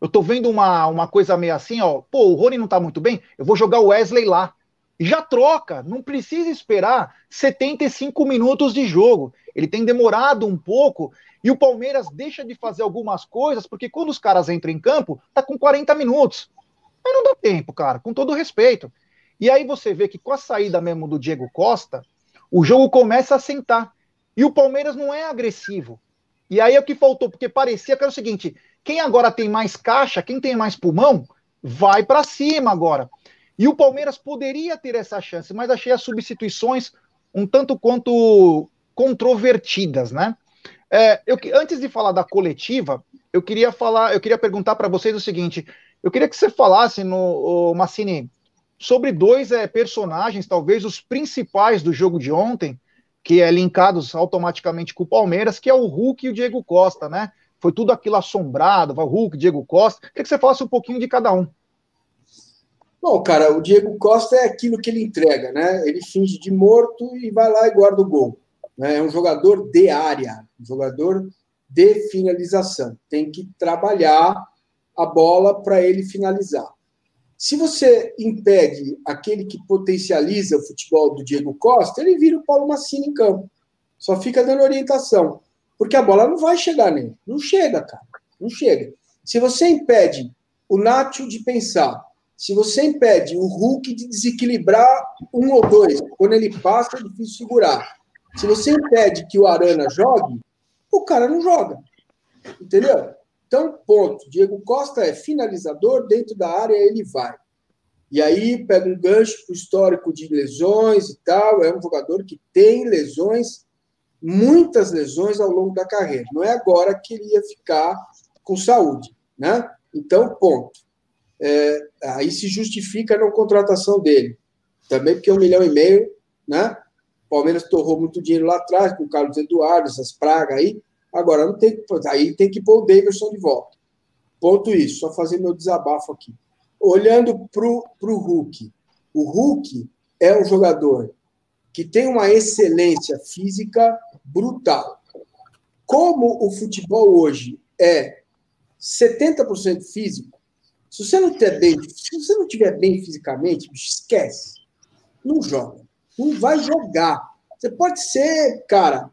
eu tô vendo uma, uma coisa meio assim, ó. Pô, o Rony não tá muito bem, eu vou jogar o Wesley lá. Já troca, não precisa esperar 75 minutos de jogo. Ele tem demorado um pouco e o Palmeiras deixa de fazer algumas coisas, porque quando os caras entram em campo, tá com 40 minutos. Aí não dá tempo, cara, com todo respeito. E aí você vê que com a saída mesmo do Diego Costa, o jogo começa a sentar. E o Palmeiras não é agressivo. E aí é o que faltou, porque parecia que era o seguinte: quem agora tem mais caixa, quem tem mais pulmão, vai para cima agora. E o Palmeiras poderia ter essa chance, mas achei as substituições um tanto quanto controvertidas, né? É, eu, antes de falar da coletiva, eu queria falar, eu queria perguntar para vocês o seguinte: eu queria que você falasse no Massini sobre dois é, personagens, talvez os principais do jogo de ontem, que é linkados automaticamente com o Palmeiras, que é o Hulk e o Diego Costa, né? Foi tudo aquilo assombrado, Hulk, Diego Costa. Queria que você falasse um pouquinho de cada um. Bom, cara, o Diego Costa é aquilo que ele entrega, né? Ele finge de morto e vai lá e guarda o gol. Né? É um jogador de área, um jogador de finalização. Tem que trabalhar a bola para ele finalizar. Se você impede aquele que potencializa o futebol do Diego Costa, ele vira o Paulo Massini em campo. Só fica dando orientação. Porque a bola não vai chegar nele. Não chega, cara. Não chega. Se você impede o Nacho de pensar, se você impede o Hulk de desequilibrar um ou dois, quando ele passa é difícil segurar. Se você impede que o Arana jogue, o cara não joga. Entendeu? Então, ponto. Diego Costa é finalizador, dentro da área ele vai. E aí pega um gancho para o histórico de lesões e tal. É um jogador que tem lesões, muitas lesões ao longo da carreira. Não é agora que ele ia ficar com saúde, né? Então, ponto. É, aí se justifica a não contratação dele. Também porque um milhão e meio, né? O Palmeiras torrou muito dinheiro lá atrás com o Carlos Eduardo, essas pragas aí. Agora não tem aí tem que pôr o Davidson de volta. Ponto isso, só fazer meu desabafo aqui. Olhando para o Hulk. O Hulk é um jogador que tem uma excelência física brutal. Como o futebol hoje é 70% físico, se você não tiver bem, se você não tiver bem fisicamente, esquece. Não joga. Não vai jogar. Você pode ser, cara,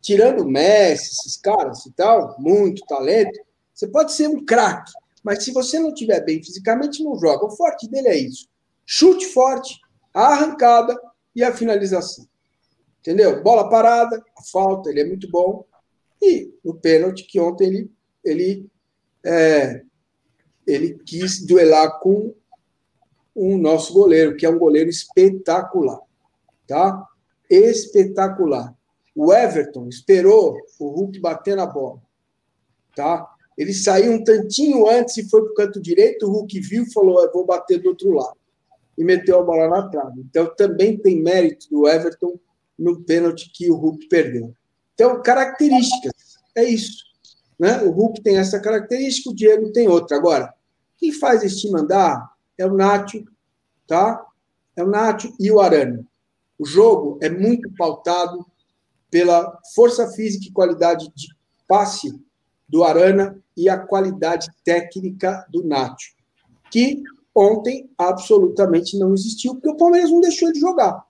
tirando o Messi, esses caras e tal, muito talento, você pode ser um craque, mas se você não tiver bem fisicamente, não joga. O forte dele é isso: chute forte, a arrancada e a finalização. Entendeu? Bola parada, a falta, ele é muito bom. E no pênalti, que ontem ele, ele, é, ele quis duelar com o nosso goleiro, que é um goleiro espetacular. Tá? Espetacular. O Everton esperou o Hulk bater na bola. Tá? Ele saiu um tantinho antes e foi para o canto direito. O Hulk viu e falou: vou bater do outro lado. E meteu a bola na trave. Então também tem mérito do Everton no pênalti que o Hulk perdeu. Então, características, é isso. Né? O Hulk tem essa característica, o Diego tem outra. Agora, quem faz esse time andar é o Nacho, tá? É o Nacho e o Arana. O jogo é muito pautado pela força física e qualidade de passe do Arana e a qualidade técnica do Nacho, que ontem absolutamente não existiu, porque o Palmeiras não deixou de jogar.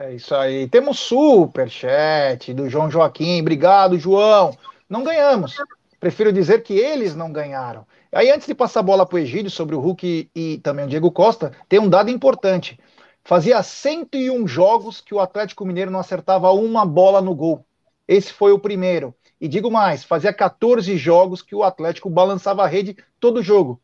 É isso aí. Temos super chat do João Joaquim. Obrigado, João. Não ganhamos. Prefiro dizer que eles não ganharam. Aí, antes de passar a bola para o Egídio sobre o Hulk e também o Diego Costa, tem um dado importante. Fazia 101 jogos que o Atlético Mineiro não acertava uma bola no gol. Esse foi o primeiro. E digo mais, fazia 14 jogos que o Atlético balançava a rede todo jogo.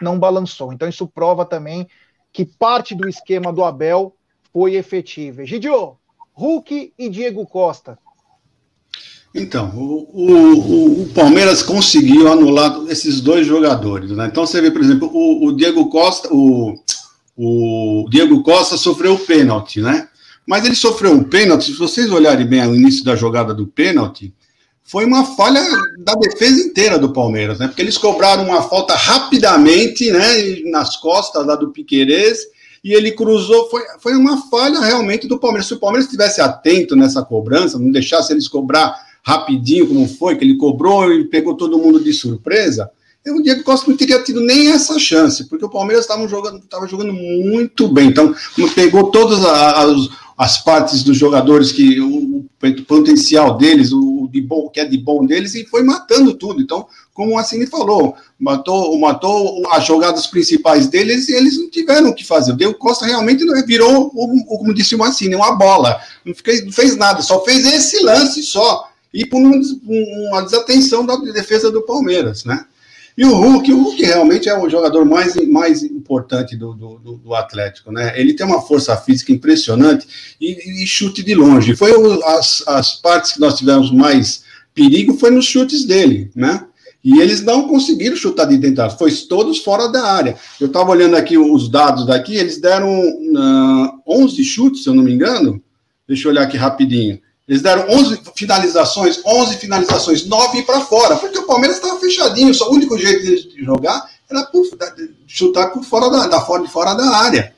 Não balançou. Então isso prova também que parte do esquema do Abel foi efetiva. Gidio, Hulk e Diego Costa. Então, o, o, o, Palmeiras conseguiu anular esses dois jogadores. Né? Então você vê, por exemplo, o, o Diego Costa, o, Diego Costa sofreu o pênalti, né? Mas ele sofreu um pênalti, se vocês olharem bem o início da jogada do pênalti, foi uma falha da defesa inteira do Palmeiras, né? Porque eles cobraram uma falta rapidamente, né, nas costas lá do Piquerez, e ele cruzou, foi, foi uma falha realmente do Palmeiras. Se o Palmeiras estivesse atento nessa cobrança, não deixasse eles cobrar rapidinho, como foi, que ele cobrou e pegou todo mundo de surpresa, o Diego Costa não teria tido nem essa chance, porque o Palmeiras estava jogando, jogando muito bem. Então, pegou todas as, as partes dos jogadores que o, o potencial deles, o de bom que é de bom deles e foi matando tudo. Então, como o Assini falou, matou, matou as jogadas principais deles e eles não tiveram o que fazer. O Diego Costa realmente virou, como disse o Assini, uma bola. Não, fez, não fez nada, só fez esse lance só. E por uma desatenção da defesa do Palmeiras, né? E o Hulk, o Hulk realmente é o jogador mais, mais importante do, do, do Atlético, né? Ele tem uma força física impressionante e, e chute de longe. Foi o, as, as partes que nós tivemos mais perigo foi nos chutes dele, né? E eles não conseguiram chutar de dentro, foi todos fora da área. Eu estava olhando aqui os dados daqui, eles deram uh, ah, 11 chutes, se eu não me engano. Deixa eu olhar aqui rapidinho. Eles deram 11 finalizações, 11 finalizações, 9 para fora, porque o Palmeiras estava fechadinho. Só o único jeito de jogar era por, chutar por fora da, da fora, de fora da área.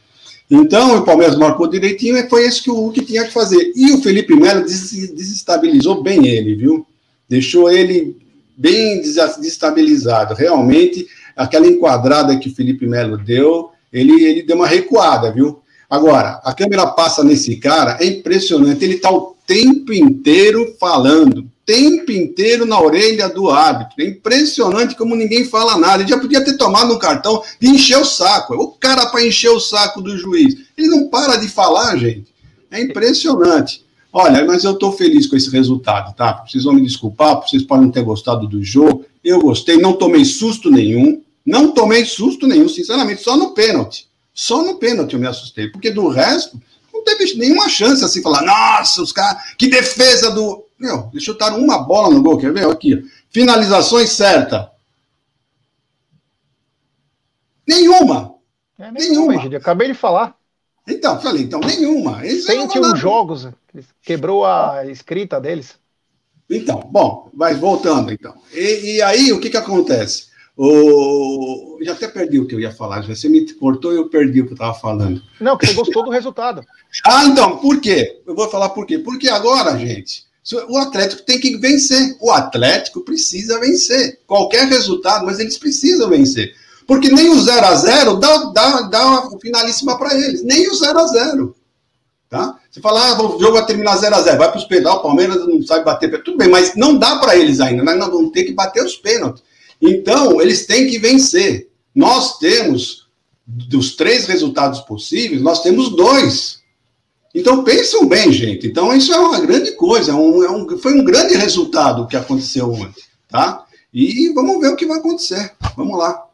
Então, o Palmeiras marcou direitinho e foi isso que o Hulk tinha que fazer. E o Felipe Melo desestabilizou bem ele, viu? Deixou ele bem desestabilizado. Realmente, aquela enquadrada que o Felipe Melo deu, ele, ele deu uma recuada, viu? Agora, a câmera passa nesse cara, é impressionante. Ele está o tempo inteiro falando, tempo inteiro na orelha do árbitro. É impressionante como ninguém fala nada. Ele já podia ter tomado um cartão de encher o saco. O cara para encher o saco do juiz. Ele não para de falar, gente. É impressionante. Olha, mas eu estou feliz com esse resultado, tá? Vocês vão me desculpar, vocês podem ter gostado do jogo. Eu gostei, não tomei susto nenhum. Não tomei susto nenhum, sinceramente, só no pênalti. Só no pênalti eu me assustei, porque do resto, não teve nenhuma chance assim, falar, nossa, os caras, que defesa do. Meu, eles chutaram uma bola no gol, quer ver? Aqui, finalizações certa. Nenhuma. É, nenhuma. nenhuma. acabei de falar. Então, falei, então, nenhuma. Eles 101 jogos, quebrou a escrita deles. Então, bom, mas voltando então. E, e aí, o que que acontece? O... Já até perdi o que eu ia falar. Você me cortou e eu perdi o que eu estava falando. Não, que você gostou do resultado. ah, então, por quê? Eu vou falar por quê. Porque agora, gente, o Atlético tem que vencer. O Atlético precisa vencer. Qualquer resultado, mas eles precisam vencer. Porque nem o 0 a 0 dá, dá, dá uma finalíssima para eles. Nem o 0 a 0 Tá? Você fala, ah, o jogo vai terminar 0 a 0 vai para os pedal, o Palmeiras não sabe bater. Tudo bem, mas não dá para eles ainda. Nós vamos ter que bater os pênaltis. Então, eles têm que vencer. Nós temos, dos três resultados possíveis, nós temos dois. Então, pensam bem, gente. Então, isso é uma grande coisa. É um, é um, foi um grande resultado que aconteceu ontem, tá? E vamos ver o que vai acontecer. Vamos lá.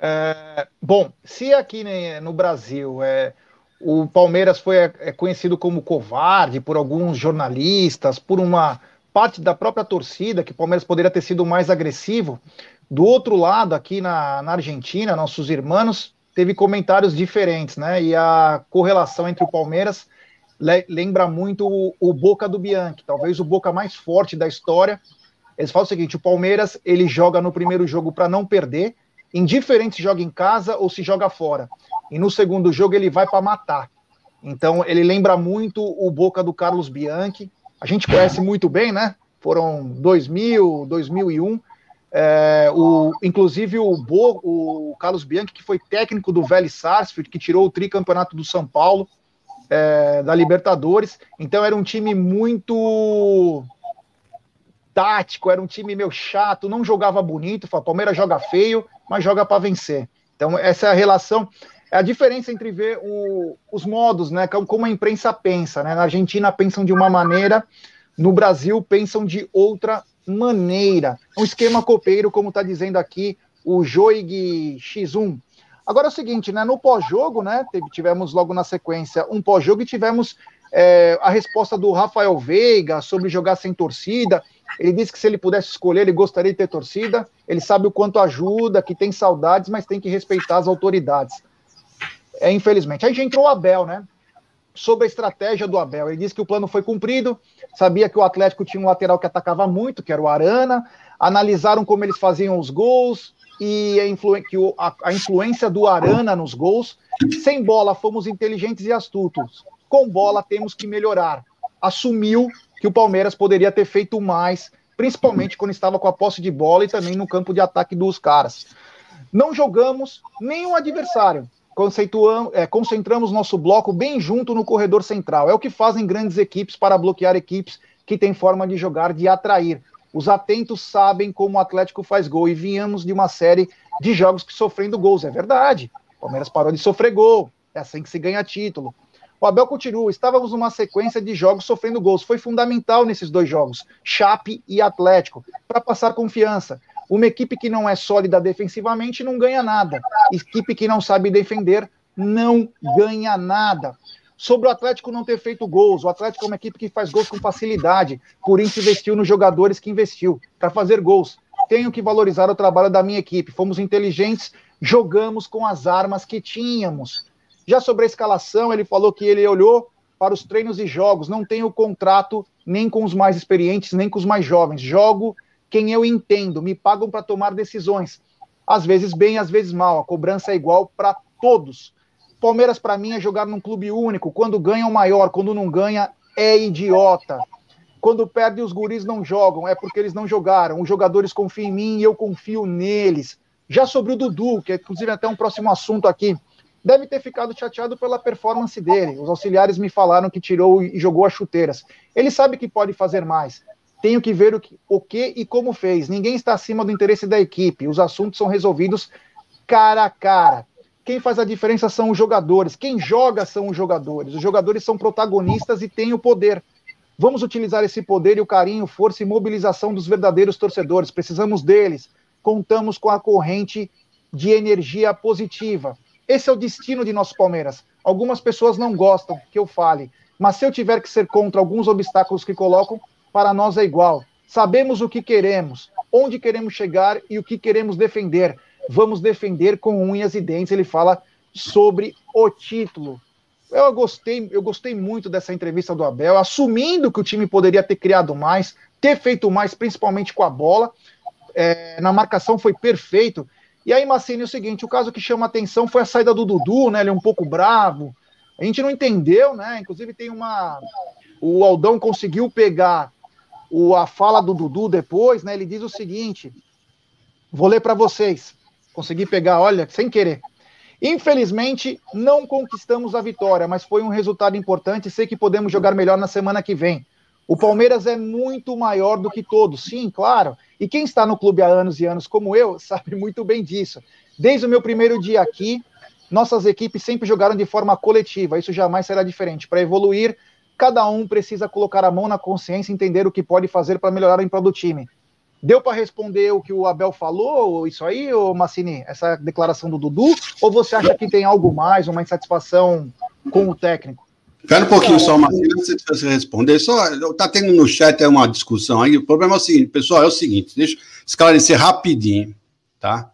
É, bom, se aqui no Brasil é, o Palmeiras foi é, conhecido como covarde por alguns jornalistas, por uma parte da própria torcida, que o Palmeiras poderia ter sido mais agressivo. Do outro lado, aqui na, na Argentina, nossos irmãos, teve comentários diferentes, né? E a correlação entre o Palmeiras lembra muito o, o, Boca do Bianchi, talvez o Boca mais forte da história. Eles falam o seguinte: o Palmeiras ele joga no primeiro jogo para não perder, indiferente se joga em casa ou se joga fora. E no segundo jogo ele vai para matar. Então ele lembra muito o Boca do Carlos Bianchi. A gente conhece muito bem, né? Foram 2000, 2001. É, o, inclusive o, Bo, o Carlos Bianchi, que foi técnico do Vélez Sarsfield, que tirou o tricampeonato do São Paulo, é, da Libertadores. Então era um time muito tático, era um time meio chato, não jogava bonito. O Palmeiras joga feio, mas joga para vencer. Então essa é a relação, é a diferença entre ver o, os modos, né? Como a imprensa pensa, né? Na Argentina pensam de uma maneira, no Brasil pensam de outra maneira. Um esquema copeiro, como está dizendo aqui o Joig X1. Agora é o seguinte, né? No pós-jogo, né? Tivemos logo na sequência um pós-jogo e tivemos é, a resposta do Rafael Veiga sobre jogar sem torcida. Ele disse que se ele pudesse escolher, ele gostaria de ter torcida. Ele sabe o quanto ajuda, que tem saudades, mas tem que respeitar as autoridades. É, infelizmente. Aí já entrou o Abel, né? sobre a estratégia do Abel. Ele disse que o plano foi cumprido, sabia que o Atlético tinha um lateral que atacava muito, que era o Arana, analisaram como eles faziam os gols e a, influ a, a influência do Arana nos gols. Sem bola, fomos inteligentes e astutos. Com bola, temos que melhorar. Assumiu que o Palmeiras poderia ter feito mais, principalmente quando estava com a posse de bola e também no campo de ataque dos caras. Não jogamos nenhum adversário é, concentramos nosso bloco bem junto no corredor central. É o que fazem grandes equipes para bloquear equipes que têm forma de jogar, de atrair. Os atentos sabem como o Atlético faz gol e viemos de uma série de jogos que sofrendo gols. É verdade. O Palmeiras parou de sofrer gol. É assim que se ganha título. O Abel continua. Estávamos numa sequência de jogos sofrendo gols. Foi fundamental nesses dois jogos, Chape e Atlético, para passar confiança. Uma equipe que não é sólida defensivamente não ganha nada. Equipe que não sabe defender não ganha nada. Sobre o Atlético não ter feito gols, o Atlético é uma equipe que faz gols com facilidade, por isso investiu nos jogadores que investiu para fazer gols. Tenho que valorizar o trabalho da minha equipe. Fomos inteligentes, jogamos com as armas que tínhamos. Já sobre a escalação, ele falou que ele olhou para os treinos e jogos, não tenho contrato nem com os mais experientes, nem com os mais jovens. Jogo quem eu entendo, me pagam para tomar decisões. Às vezes bem, às vezes mal. A cobrança é igual para todos. Palmeiras, para mim, é jogar num clube único. Quando ganha, o maior. Quando não ganha, é idiota. Quando perde, os guris não jogam. É porque eles não jogaram. Os jogadores confiam em mim e eu confio neles. Já sobre o Dudu, que é inclusive até um próximo assunto aqui, deve ter ficado chateado pela performance dele. Os auxiliares me falaram que tirou e jogou as chuteiras. Ele sabe que pode fazer mais. Tenho que ver o que, o que e como fez. Ninguém está acima do interesse da equipe. Os assuntos são resolvidos cara a cara. Quem faz a diferença são os jogadores. Quem joga são os jogadores. Os jogadores são protagonistas e têm o poder. Vamos utilizar esse poder e o carinho, força e mobilização dos verdadeiros torcedores. Precisamos deles. Contamos com a corrente de energia positiva. Esse é o destino de nosso Palmeiras. Algumas pessoas não gostam que eu fale, mas se eu tiver que ser contra alguns obstáculos que colocam, para nós é igual. Sabemos o que queremos, onde queremos chegar e o que queremos defender. Vamos defender com unhas e dentes. Ele fala sobre o título. Eu gostei, eu gostei muito dessa entrevista do Abel, assumindo que o time poderia ter criado mais, ter feito mais, principalmente com a bola. É, na marcação foi perfeito. E aí, Massini, é o seguinte: o caso que chama atenção foi a saída do Dudu, né? Ele é um pouco bravo. A gente não entendeu, né? Inclusive tem uma. O Aldão conseguiu pegar o, a fala do Dudu depois, né? Ele diz o seguinte: vou ler para vocês. Consegui pegar, olha, sem querer. Infelizmente, não conquistamos a vitória, mas foi um resultado importante. Sei que podemos jogar melhor na semana que vem. O Palmeiras é muito maior do que todos, sim, claro. E quem está no clube há anos e anos, como eu, sabe muito bem disso. Desde o meu primeiro dia aqui, nossas equipes sempre jogaram de forma coletiva. Isso jamais será diferente. Para evoluir, cada um precisa colocar a mão na consciência e entender o que pode fazer para melhorar o do time. Deu para responder o que o Abel falou, isso aí, ô Massini, essa declaração do Dudu? Ou você acha que tem algo mais, uma insatisfação com o técnico? Espera um pouquinho só, Massini, antes de você responder. Só, tá tendo no chat uma discussão aí. O problema é o seguinte, pessoal, é o seguinte, deixa eu esclarecer rapidinho, tá?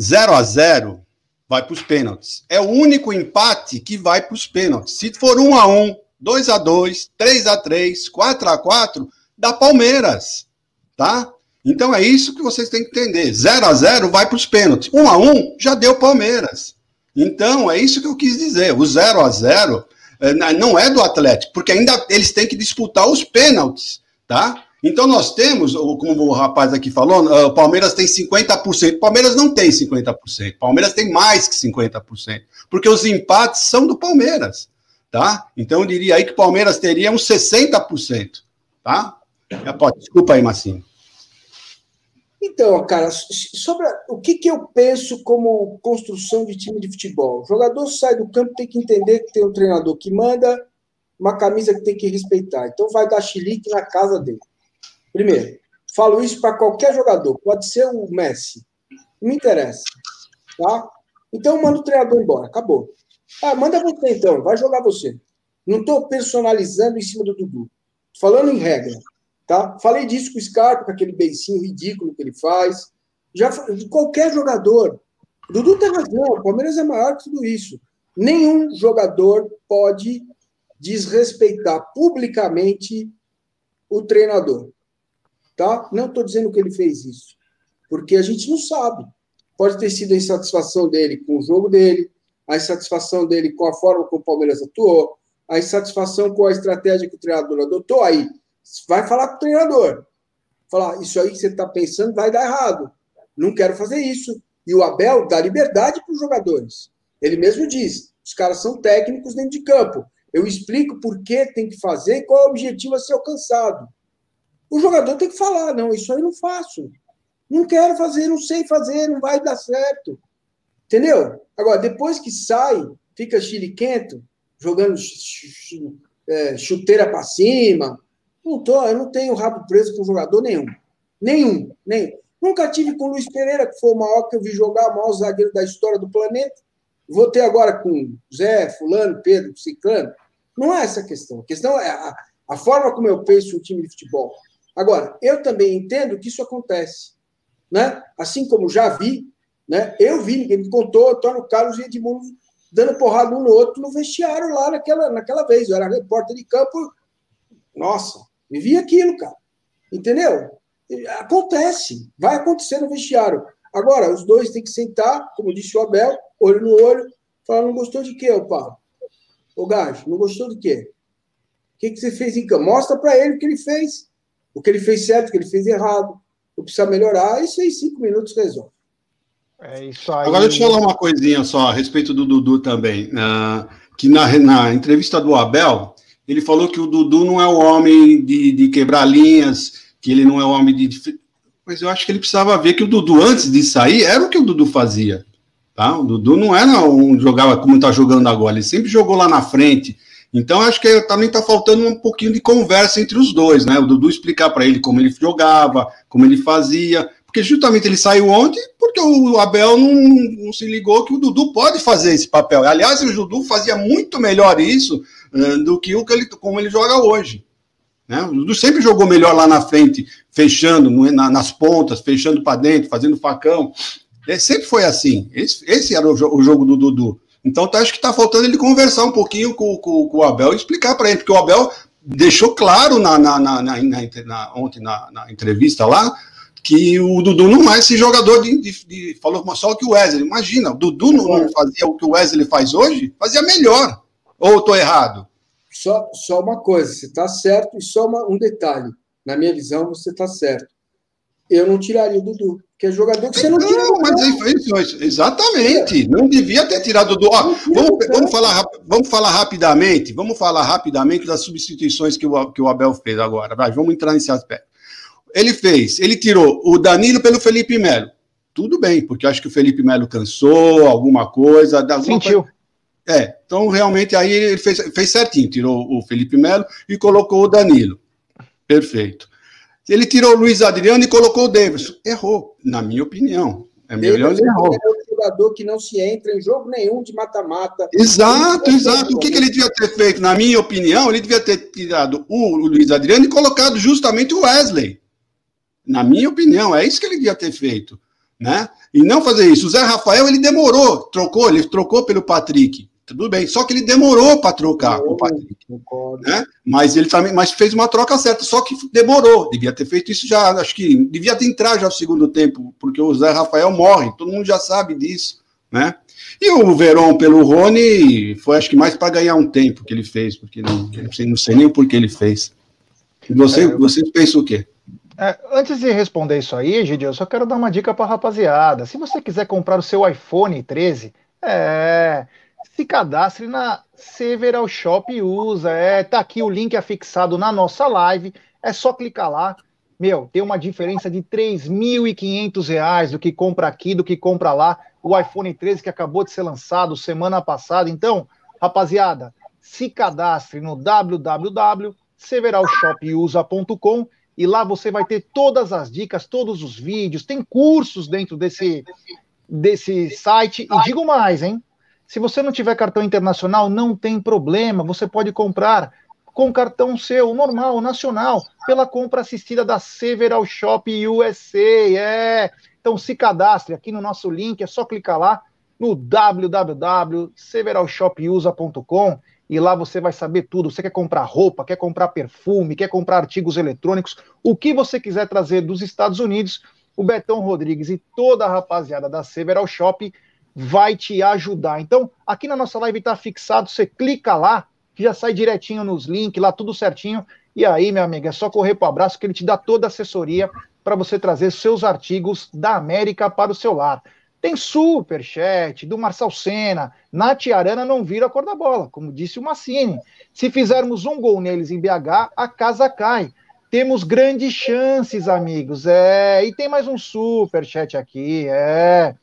0 a 0 vai para os pênaltis. É o único empate que vai para os pênaltis. Se for 1 a 1 2 a 2 3 a 3 4 a 4 da Palmeiras, tá? Então é isso que vocês têm que entender. 0 a 0 vai para os pênaltis. 1 a 1 já deu Palmeiras. Então é isso que eu quis dizer. O 0 a 0 eh, não é do Atlético, porque ainda eles têm que disputar os pênaltis, tá? Então nós temos, como o rapaz aqui falou, eh, o Palmeiras tem 50%. O Palmeiras não tem 50%. O Palmeiras tem mais que 50%, porque os empates são do Palmeiras, tá? Então eu diria aí que o Palmeiras teria uns 60%, tá? Desculpa aí, Massinho. Então, cara, sobre o que, que eu penso como construção de time de futebol? O jogador sai do campo tem que entender que tem um treinador que manda, uma camisa que tem que respeitar. Então vai dar chilique na casa dele. Primeiro, falo isso para qualquer jogador, pode ser o Messi. Não me interessa. Tá? Então manda o treinador embora, acabou. Ah, manda você então, vai jogar você. Não estou personalizando em cima do Dudu. Falando em regra. Tá? Falei disso com o Scarpa, com aquele beicinho ridículo que ele faz. Já qualquer jogador. Dudu tem razão, o Palmeiras é maior que tudo isso. Nenhum jogador pode desrespeitar publicamente o treinador. Tá? Não estou dizendo que ele fez isso, porque a gente não sabe. Pode ter sido a insatisfação dele com o jogo dele, a insatisfação dele com a forma como o Palmeiras atuou, a insatisfação com a estratégia que o treinador adotou. Aí, vai falar com o treinador. Falar, isso aí que você está pensando vai dar errado. Não quero fazer isso. E o Abel dá liberdade para os jogadores. Ele mesmo diz: os caras são técnicos dentro de campo. Eu explico por que tem que fazer e qual é o objetivo a ser alcançado. O jogador tem que falar: não, isso aí não faço. Não quero fazer, não sei fazer, não vai dar certo. Entendeu? Agora, depois que sai, fica chiliquento, jogando é, chuteira para cima, não tô, eu não tenho rabo preso com jogador nenhum. Nenhum, nenhum. Nunca tive com o Luiz Pereira, que foi o maior que eu vi jogar, o maior zagueiro da história do planeta. Vou ter agora com Zé, Fulano, Pedro, Ciclano. Não é essa a questão. A questão é a, a forma como eu penso o time de futebol. Agora, eu também entendo que isso acontece. Né? Assim como já vi, né? eu vi, ninguém me contou, Antônio Carlos e Edmundo dando porrada um no outro no vestiário lá naquela, naquela vez. Eu era repórter de campo. Nossa, Vivi aquilo, cara. Entendeu? Acontece. Vai acontecer no vestiário. Agora, os dois têm que sentar, como disse o Abel, olho no olho, falar: não gostou de quê, ô Paulo? Ô Gajo, não gostou de quê? O que, que você fez em campo? Mostra para ele o que ele fez. O que ele fez certo, o que ele fez errado. O que precisa melhorar. Isso aí, cinco minutos resolve. É isso aí. Agora, deixa eu falar uma coisinha só a respeito do Dudu também. Uh, que na, na entrevista do Abel, ele falou que o Dudu não é o homem de, de quebrar linhas, que ele não é o homem de. Mas eu acho que ele precisava ver que o Dudu, antes de sair, era o que o Dudu fazia. Tá? O Dudu não era um jogava como está jogando agora, ele sempre jogou lá na frente. Então acho que também está faltando um pouquinho de conversa entre os dois, né? O Dudu explicar para ele como ele jogava, como ele fazia, porque justamente ele saiu ontem porque o Abel não, não se ligou que o Dudu pode fazer esse papel. Aliás, o Dudu fazia muito melhor isso eh, do que o que ele, como ele joga hoje. Né? O Dudu sempre jogou melhor lá na frente, fechando na, nas pontas, fechando para dentro, fazendo facão. Ele sempre foi assim. Esse, esse era o, o, jogo do Dudu. Então tá, acho que está faltando ele conversar um pouquinho com, com, com o Abel e explicar para ele, porque o Abel deixou claro na, na, na, na ontem na, entrevista lá que o Dudu não é esse jogador de, de, de falou só que o Wesley. Imagina, o Dudu não, não fazia o que o Wesley faz hoje, fazia melhor. Ou estou errado? Só, só uma coisa, você está certo, e só uma, um detalhe. Na minha visão, você está certo. Eu não tiraria o Dudu, que é jogador que você não, não tira. Não, mas é isso, exatamente. Não devia ter tirado o Dudu. Ó, vamos, vamos, falar, vamos falar rapidamente, vamos falar rapidamente das substituições que o, que o Abel fez agora. Vai, vamos entrar nesse aspecto. Ele fez, ele tirou o Danilo pelo Felipe Melo. Tudo bem, porque acho que o Felipe Melo cansou, alguma coisa. Sentiu. Coisa, é, então realmente aí ele fez, fez certinho, tirou o Felipe Melo e colocou o Danilo. Perfeito. Ele tirou o Luiz Adriano e colocou o Davidson. Errou, na minha opinião. É melhor ele errou. É um jogador que não se entra em jogo nenhum de mata-mata. Exato, exato. O que, que, ele devia ter feito? Na minha opinião, ele devia ter tirado o Luiz Adriano e colocado justamente o Wesley. Na minha opinião, é isso que ele devia ter feito. Né? E não fazer isso. O Zé Rafael, ele demorou, trocou, ele trocou pelo Patrick tudo bem. Só que ele demorou para trocar com o Patrick. Né? Mas ele também mas fez uma troca certa, só que demorou. Devia ter feito isso já, acho que devia ter entrado já no segundo tempo, porque o Zé Rafael morre, todo mundo já sabe disso. Né? E o Verón pelo Rony foi acho que mais para ganhar um tempo que ele fez, porque não, não sei nem o porquê ele fez. E você, é, vocês pensam o quê? É, antes de responder isso aí, Gideon, eu só quero dar uma dica para rapaziada. Se você quiser comprar o seu iPhone 13, é, se cadastre na Several Shop e usa. É, tá aqui o link afixado na nossa live. É só clicar lá. Meu, tem uma diferença de R$ 3.500 do que compra aqui, do que compra lá. O iPhone 13 que acabou de ser lançado semana passada. Então, rapaziada, se cadastre no www.severalshopusa.com e lá você vai ter todas as dicas, todos os vídeos, tem cursos dentro desse, desse site. E digo mais, hein? Se você não tiver cartão internacional, não tem problema, você pode comprar com cartão seu, normal, nacional, pela compra assistida da Several Shop USA. É. Então se cadastre aqui no nosso link, é só clicar lá no www.severalshopusa.com e lá você vai saber tudo. Você quer comprar roupa, quer comprar perfume, quer comprar artigos eletrônicos, o que você quiser trazer dos Estados Unidos, o Betão Rodrigues e toda a rapaziada da Several Shop vai te ajudar. Então, aqui na nossa live está fixado, você clica lá, que já sai direitinho nos links, lá tudo certinho. E aí, meu amigo, é só correr para o abraço que ele te dá toda a assessoria para você trazer seus artigos da América para o seu lar. Tem super chat do Marcel Senna. Nath Arana não vira a cor da bola, como disse o Massini. Se fizermos um gol neles em BH, a casa cai. Temos grandes chances, amigos. É, e tem mais um super chat aqui. É.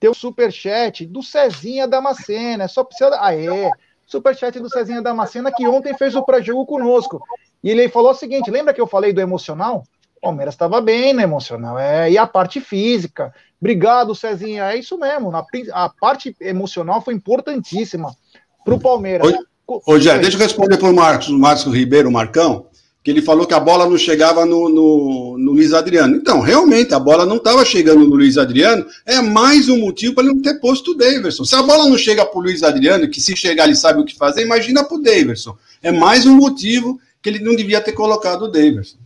Tem um super chat do Cezinha Damascena. É só precisa. Aê! Super chat do Cezinha Damascena que ontem fez o pré-jogo conosco. E ele falou o seguinte: lembra que eu falei do emocional? Palmeiras estava bem no emocional, é, e a parte física. Obrigado, Cezinha, é isso mesmo. Na, a parte emocional foi importantíssima para o Palmeiras. Ô, Jé, deixa eu responder para o Marcos, Marcos Ribeiro, Marcão, que ele falou que a bola não chegava no, no, no Luiz Adriano. Então, realmente, a bola não estava chegando no Luiz Adriano, é mais um motivo para ele não ter posto o Daverson. Se a bola não chega para o Luiz Adriano, que se chegar ele sabe o que fazer, imagina para o Daverson. É mais um motivo que ele não devia ter colocado o Daverson.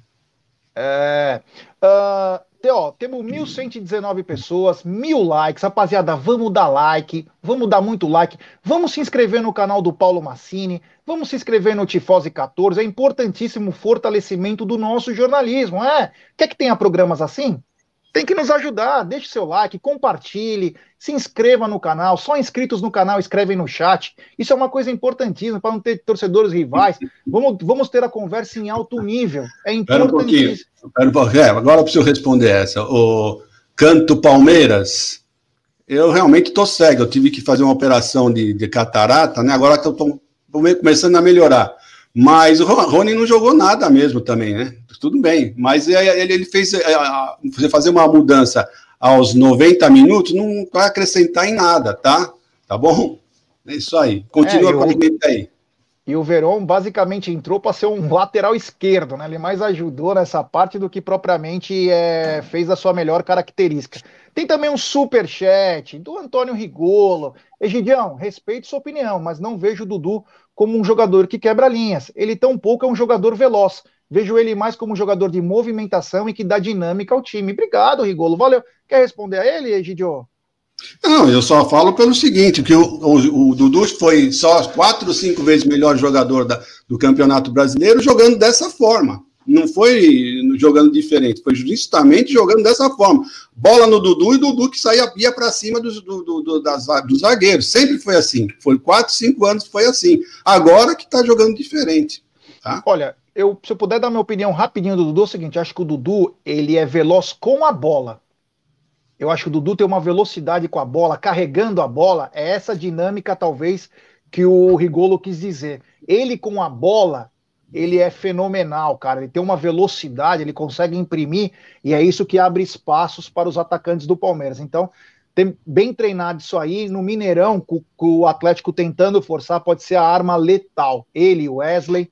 É, uh, ó, temos 1.119 pessoas, mil likes. Rapaziada, vamos dar like, vamos dar muito like. Vamos se inscrever no canal do Paulo Massini, vamos se inscrever no Tifose 14. É importantíssimo o fortalecimento do nosso jornalismo. É? Quer que tenha programas assim? tem que nos ajudar. Deixe seu like, compartilhe, se inscreva no canal. Só inscritos no canal escrevem no chat. Isso é uma coisa importantíssima para não ter torcedores rivais. Vamos, vamos ter a conversa em alto nível. É importantíssimo. Espera um pouquinho. É, agora eu preciso responder essa. O Canto Palmeiras. Eu realmente estou cego. Eu tive que fazer uma operação de, de catarata, né? Agora estou começando a melhorar. Mas o Rony não jogou nada mesmo também, né? Tudo bem. Mas ele, ele fez você fazer uma mudança aos 90 minutos, não vai acrescentar em nada, tá? Tá bom? É isso aí. Continua é, com a aí. E o Verón basicamente entrou para ser um lateral esquerdo, né? Ele mais ajudou nessa parte do que propriamente é, fez a sua melhor característica. Tem também um super chat do Antônio Rigolo. Egidião, respeito sua opinião, mas não vejo o Dudu como um jogador que quebra linhas. Ele tampouco é um jogador veloz. Vejo ele mais como um jogador de movimentação e que dá dinâmica ao time. Obrigado, Rigolo. Valeu. Quer responder a ele, Egidio? Não, eu só falo pelo seguinte, que o, o, o Dudu foi só quatro ou cinco vezes melhor jogador da, do Campeonato Brasileiro jogando dessa forma não foi jogando diferente, foi justamente jogando dessa forma. Bola no Dudu e Dudu que saía ia para cima dos, do, do, das, dos zagueiros. Sempre foi assim. Foi quatro, cinco anos foi assim. Agora que está jogando diferente. Tá? Olha, eu, se eu puder dar minha opinião rapidinho do Dudu, é o seguinte: acho que o Dudu ele é veloz com a bola. Eu acho que o Dudu tem uma velocidade com a bola, carregando a bola. É essa dinâmica, talvez, que o Rigolo quis dizer. Ele com a bola, ele é fenomenal, cara. Ele tem uma velocidade, ele consegue imprimir, e é isso que abre espaços para os atacantes do Palmeiras. Então, tem bem treinado isso aí. No Mineirão, com, com o Atlético tentando forçar, pode ser a arma letal. Ele o Wesley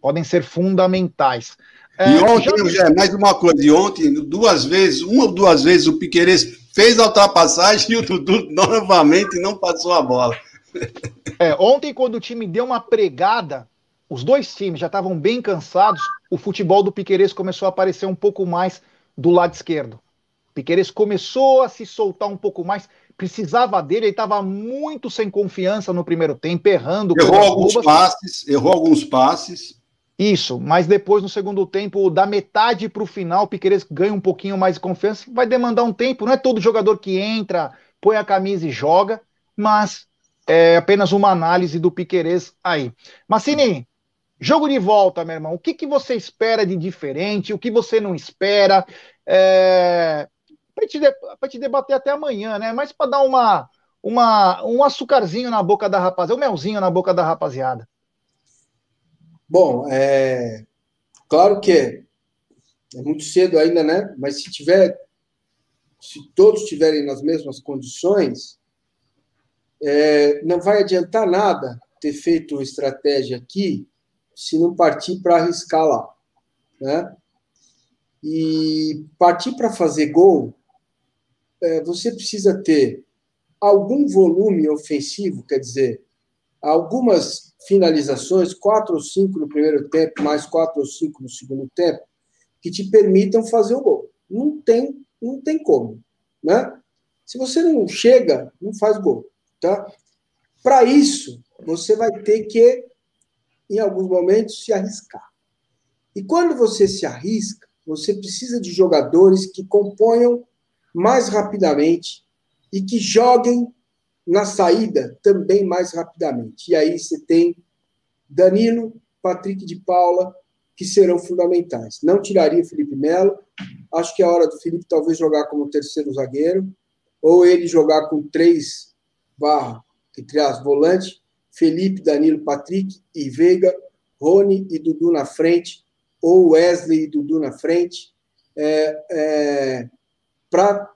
podem ser fundamentais. É, e ontem, já... mais uma coisa, e ontem, duas vezes, uma ou duas vezes, o Piqueires fez a ultrapassagem e o Dudu novamente não passou a bola. É, ontem, quando o time deu uma pregada, os dois times já estavam bem cansados, o futebol do Piqueires começou a aparecer um pouco mais do lado esquerdo. O Piqueires começou a se soltar um pouco mais, precisava dele, ele estava muito sem confiança no primeiro tempo, errando. Errou alguns passes, errou alguns passes. Isso, mas depois no segundo tempo, da metade para o final, o Piqueires ganha um pouquinho mais de confiança, vai demandar um tempo, não é todo jogador que entra, põe a camisa e joga, mas é apenas uma análise do Piqueires aí. Massini, jogo de volta, meu irmão, o que, que você espera de diferente, o que você não espera? É... Para te, te debater até amanhã, né? Mas para dar uma, uma, um açucarzinho na boca da rapaziada, um melzinho na boca da rapaziada. Bom, é claro que é, é muito cedo ainda, né? Mas se tiver, se todos estiverem nas mesmas condições, é, não vai adiantar nada ter feito estratégia aqui se não partir para arriscar lá, né? E partir para fazer gol, é, você precisa ter algum volume ofensivo, quer dizer, algumas finalizações, quatro ou cinco no primeiro tempo, mais quatro ou cinco no segundo tempo, que te permitam fazer o gol. Não tem, não tem como, né? Se você não chega, não faz gol, tá? Para isso, você vai ter que, em alguns momentos, se arriscar. E quando você se arrisca, você precisa de jogadores que componham mais rapidamente e que joguem na saída também mais rapidamente. E aí você tem Danilo, Patrick de Paula, que serão fundamentais. Não tiraria Felipe Melo. Acho que é a hora do Felipe talvez jogar como terceiro zagueiro, ou ele jogar com três barra, entre as volantes, Felipe, Danilo, Patrick e Veiga, Rony e Dudu na frente, ou Wesley e Dudu na frente, é, é, para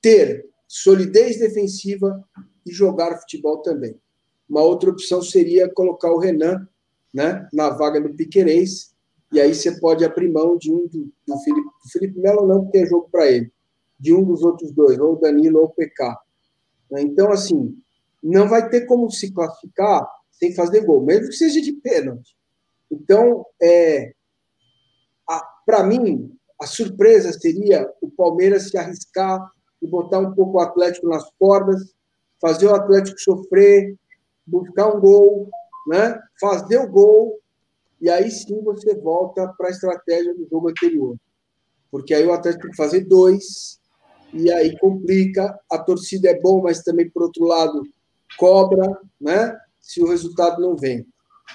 ter solidez defensiva e jogar futebol também. Uma outra opção seria colocar o Renan né, na vaga do Piquerez, e aí você pode abrir mão de um do, do Felipe, do Felipe Melo não, porque é jogo para ele, de um dos outros dois, ou o Danilo ou o PK. Então, assim, não vai ter como se classificar sem fazer gol, mesmo que seja de pênalti. Então, é, para mim, a surpresa seria o Palmeiras se arriscar e botar um pouco o Atlético nas cordas, fazer o Atlético sofrer, buscar um gol, né? fazer o gol, e aí sim você volta para a estratégia do jogo anterior. Porque aí o Atlético tem que fazer dois, e aí complica. A torcida é bom, mas também, por outro lado, cobra, né? Se o resultado não vem.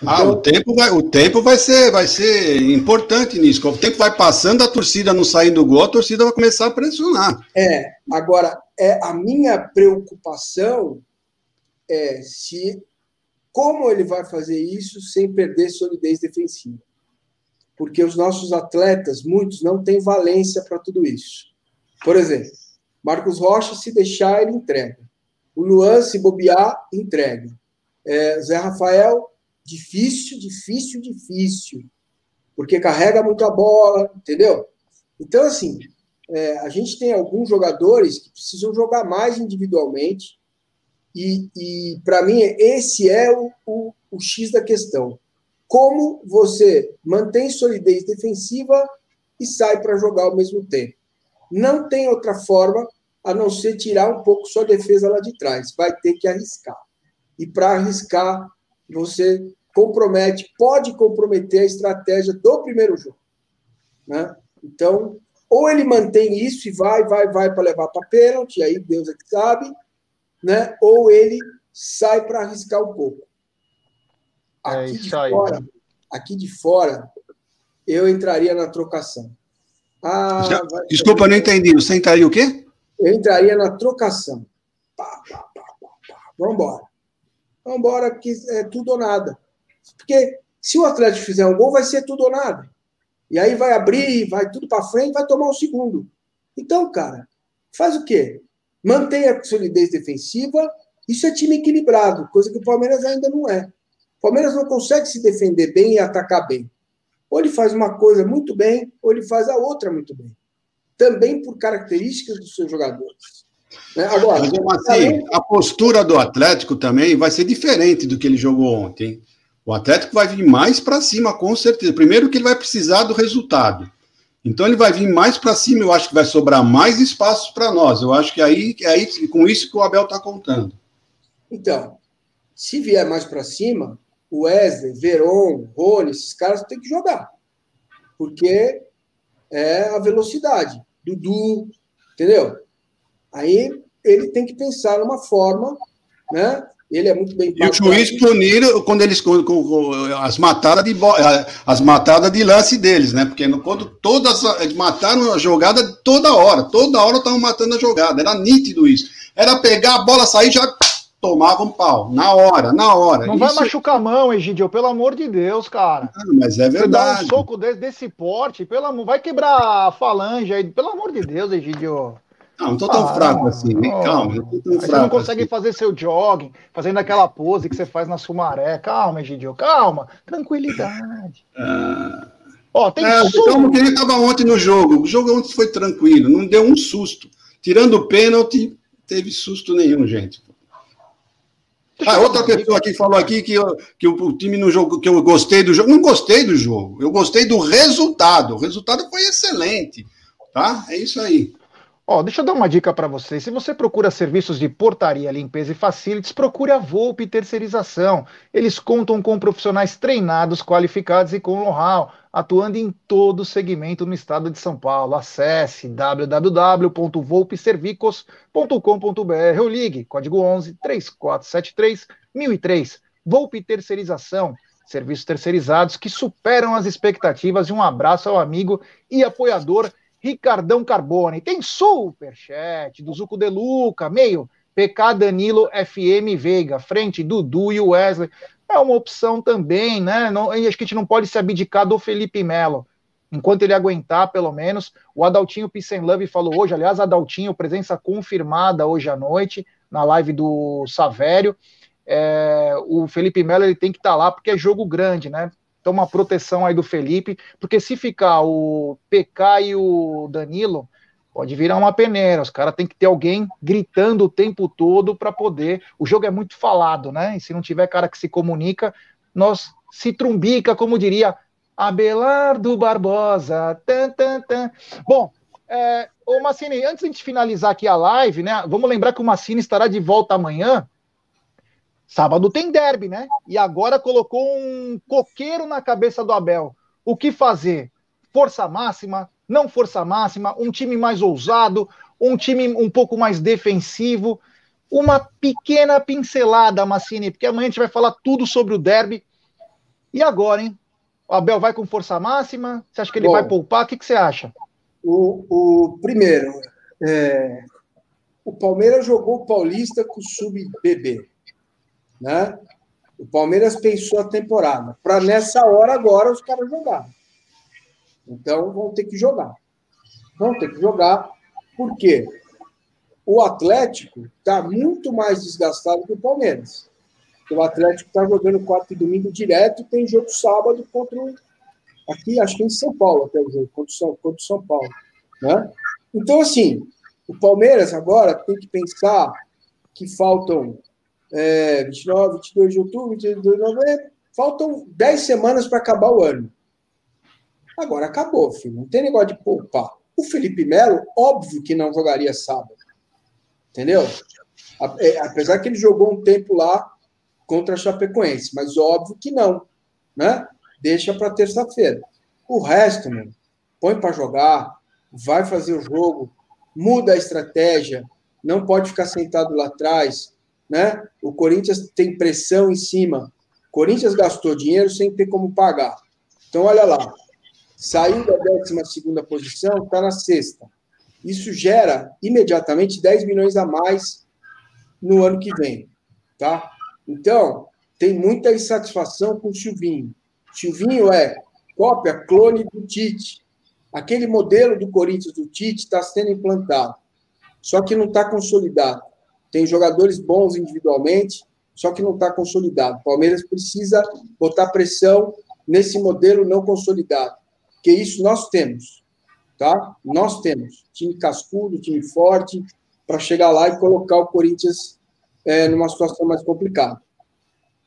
Então, ah, o então tempo vai, o tempo vai ser, vai ser importante nisso. O tempo vai passando, a torcida não saindo do gol, a torcida vai começar a pressionar. É, agora é a minha preocupação é se como ele vai fazer isso sem perder solidez defensiva. Porque os nossos atletas, muitos, não têm valência para tudo isso. Por exemplo, Marcos Rocha, se deixar, ele entrega. O Luan, se bobear, entrega. É, Zé Rafael, difícil, difícil, difícil. Porque carrega muito a bola, entendeu? Então, assim, é, a gente tem alguns jogadores que precisam jogar mais individualmente e, e para mim, esse é o, o, o X da questão. Como você mantém solidez defensiva e sai para jogar ao mesmo tempo. Não tem outra forma a não ser tirar um pouco sua defesa lá de trás. Vai ter que arriscar. E para arriscar, você compromete, pode comprometer a estratégia do primeiro jogo. Né? Então, ou ele mantém isso e vai, vai, vai para levar para pênalti, aí Deus é que sabe, né? Ou ele sai para arriscar um pouco. É aqui é de fora, aqui de fora, eu entraria na trocação. Ah, Já, vai... Desculpa, não entendi. Você entraria o quê? Eu entraria na trocação. Pá, pá, pá, Vamos embora. Vamos embora, que é tudo ou nada. Porque se o Atlético fizer um gol, vai ser tudo ou nada. E aí vai abrir, vai tudo para frente, vai tomar o segundo. Então, cara, faz o quê? Mantém a solidez defensiva. Isso é time equilibrado, coisa que o Palmeiras ainda não é. O Palmeiras não consegue se defender bem e atacar bem. Ou ele faz uma coisa muito bem, ou ele faz a outra muito bem. Também por características dos seus jogadores. Né? Agora, Mas, assim, a postura do Atlético também vai ser diferente do que ele jogou ontem. O Atlético vai vir mais para cima, com certeza. Primeiro que ele vai precisar do resultado. Então ele vai vir mais para cima, eu acho que vai sobrar mais espaços para nós. Eu acho que aí é aí, com isso que o Abel está contando. Então, se vier mais para cima, o Wesley, Veron, Rony, esses caras têm que jogar. Porque é a velocidade. Dudu, entendeu? Aí ele tem que pensar numa forma, né? Ele é muito bem E o juiz punir quando eles com, com, as matadas de as matadas de lance deles, né? Porque quando todas eles mataram a jogada toda hora, toda hora estavam matando a jogada, era nítido isso. Era pegar a bola, sair já tomava um pau, na hora, na hora. Não isso... vai machucar a mão, Egidio, pelo amor de Deus, cara. Ah, mas é verdade. Você dá um soco desse, desse porte, pelo amor, vai quebrar a falange aí, pelo amor de Deus, Egidio. Não, não tô tão ah, fraco assim, calma. Não tô tão fraco você não consegue assim. fazer seu jogging, fazendo aquela pose que você faz na Sumaré. Calma, Egidio, calma. Tranquilidade. Ah. Ó, tem é, Calma que ele estava ontem no jogo. O jogo ontem foi tranquilo, não deu um susto. Tirando o pênalti, teve susto nenhum, gente. Ah, outra pessoa aqui falou aqui que, eu, que o, time no jogo, que eu gostei do jogo. Não gostei do jogo, eu gostei do resultado. O resultado foi excelente. Tá? É isso aí. Ó, deixa eu dar uma dica para vocês. Se você procura serviços de portaria, limpeza e facilities, procure a Volpe Terceirização. Eles contam com profissionais treinados, qualificados e com know-how, atuando em todo o segmento no estado de São Paulo. Acesse www.volpeservicos.com.br ou ligue código 11 3473 1003. Volpe Terceirização. Serviços terceirizados que superam as expectativas. E um abraço ao amigo e apoiador Ricardão Carbone. Tem superchat do Zuco De Luca, meio PK Danilo FM Veiga, frente Dudu e Wesley. É uma opção também, né? Não, acho que a gente não pode se abdicar do Felipe Melo. Enquanto ele aguentar, pelo menos. O Adaltinho Peace Love falou hoje, aliás, Adaltinho, presença confirmada hoje à noite, na live do Savério. É, o Felipe Melo ele tem que estar tá lá porque é jogo grande, né? Então, uma proteção aí do Felipe, porque se ficar o PK e o Danilo, pode virar uma peneira. Os caras têm que ter alguém gritando o tempo todo para poder. O jogo é muito falado, né? E se não tiver cara que se comunica, nós se trumbica, como diria Abelardo Barbosa. Tan, tan, tan. Bom, é, ô Massini, antes de finalizar aqui a live, né? Vamos lembrar que o Massini estará de volta amanhã Sábado tem derby, né? E agora colocou um coqueiro na cabeça do Abel. O que fazer? Força máxima? Não força máxima? Um time mais ousado? Um time um pouco mais defensivo? Uma pequena pincelada, Massini, porque amanhã a gente vai falar tudo sobre o derby. E agora, hein? O Abel vai com força máxima? Você acha que ele Bom, vai poupar? O que, que você acha? O, o primeiro, é, o Palmeiras jogou o Paulista com o sub-BB né? O Palmeiras pensou a temporada para nessa hora agora os caras jogarem. Então vão ter que jogar. Vão ter que jogar, porque o Atlético está muito mais desgastado que o Palmeiras. O Atlético está jogando quarto e domingo direto, tem jogo sábado contra o, aqui, acho que em São Paulo até o jogo, contra o São, contra o São Paulo. Né? Então, assim, o Palmeiras agora tem que pensar que faltam é, 29, 22 de outubro, 22 de novembro. Faltam 10 semanas para acabar o ano. Agora acabou, filho. Não tem negócio de poupar. O Felipe Melo, óbvio que não jogaria sábado. Entendeu? É, apesar que ele jogou um tempo lá contra a Chapecoense, mas óbvio que não. Né? Deixa para terça-feira. O resto, mano, põe para jogar, vai fazer o jogo, muda a estratégia, não pode ficar sentado lá atrás, né? O Corinthians tem pressão em cima. O Corinthians gastou dinheiro sem ter como pagar. Então, olha lá. Saiu da 12 posição, está na sexta. Isso gera imediatamente 10 milhões a mais no ano que vem. Tá? Então, tem muita insatisfação com o Silvinho. Silvinho é cópia, clone do Tite. Aquele modelo do Corinthians do Tite está sendo implantado, só que não está consolidado tem jogadores bons individualmente, só que não está consolidado. O Palmeiras precisa botar pressão nesse modelo não consolidado, que isso nós temos, tá? Nós temos time cascudo, time forte, para chegar lá e colocar o Corinthians é, numa situação mais complicada.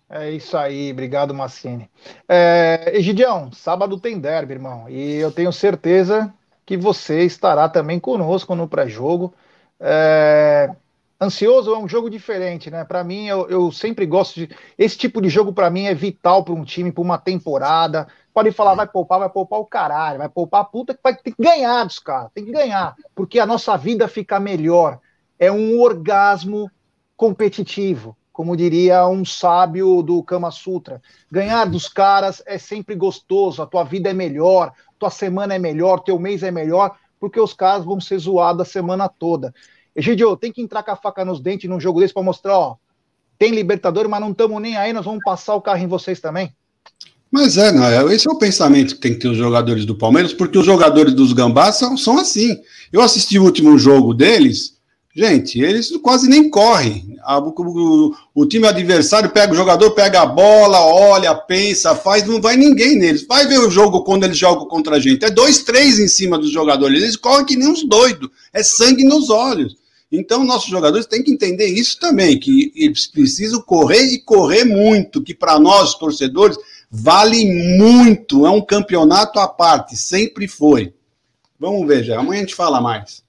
É isso aí, obrigado, Massini. É, Egidião, sábado tem derby, irmão, e eu tenho certeza que você estará também conosco no pré-jogo. É, ansioso é um jogo diferente, né? Para mim, eu, eu, sempre gosto de. Esse tipo de jogo, para mim, é vital para um time, para uma temporada. Pode falar, vai poupar, vai poupar o caralho, vai poupar a puta que vai ter que ganhar dos caras, tem que ganhar, porque a nossa vida fica melhor. É um orgasmo competitivo como diria um sábio do Kama Sutra. Ganhar dos caras é sempre gostoso, a tua vida é melhor, tua semana é melhor, teu mês é melhor, porque os caras vão ser zoados a semana toda. Egidio, tem que entrar com a faca nos dentes num jogo desse para mostrar, ó, tem Libertadores, mas não estamos nem aí, nós vamos passar o carro em vocês também. Mas é, não, é, esse é o pensamento que tem que ter os jogadores do Palmeiras, porque os jogadores dos Gambás são, são assim. Eu assisti o último jogo deles, Gente, eles quase nem correm. O, o, time adversário pega o jogador, pega a bola, olha, pensa, faz, não vai ninguém neles. Vai ver o jogo quando eles jogam contra a gente. É dois, três em cima dos jogadores. Eles correm que nem uns doidos. É sangue nos olhos. Então, nossos jogadores têm que entender isso também, que eles precisam correr e correr muito, que para nós, torcedores, vale muito. É um campeonato à parte, sempre foi. Vamos ver já. Amanhã a gente fala mais.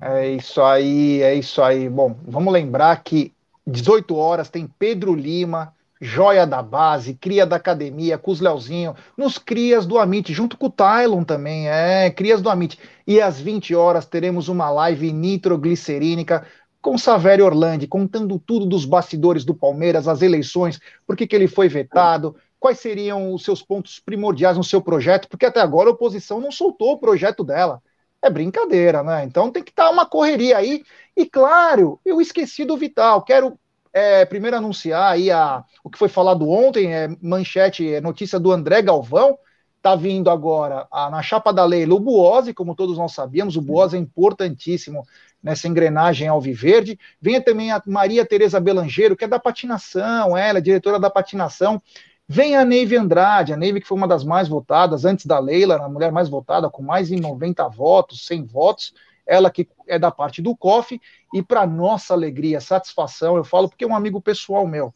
É isso aí, é isso aí. Bom, vamos lembrar que 18 horas tem Pedro Lima, joia da base, cria da academia, com os Leozinho, nos crias do Amit, junto com o Tylon também, é, crias do Amit. E às 20 horas teremos uma live nitroglicerínica com Savério Orlandi, contando tudo dos bastidores do Palmeiras, as eleições, por que, que ele foi vetado, quais seriam os seus pontos primordiais no seu projeto, porque até agora a oposição não soltou o projeto dela é brincadeira, né? Então tem que estar tá uma correria aí. E claro, eu esqueci do Vital. Quero é, primeiro anunciar aí a, o que foi falado ontem, é manchete, é notícia do André Galvão. Tá vindo agora a, na chapa da lei o Buose, como todos nós sabíamos, o Buose é importantíssimo nessa engrenagem alviverde. Venha também a Maria Tereza Belangeiro, que é da patinação, ela é diretora da patinação. Vem a Neive Andrade, a Neive que foi uma das mais votadas antes da Leila, a mulher mais votada, com mais de 90 votos, 100 votos, ela que é da parte do COF, e para nossa alegria, satisfação, eu falo porque é um amigo pessoal meu,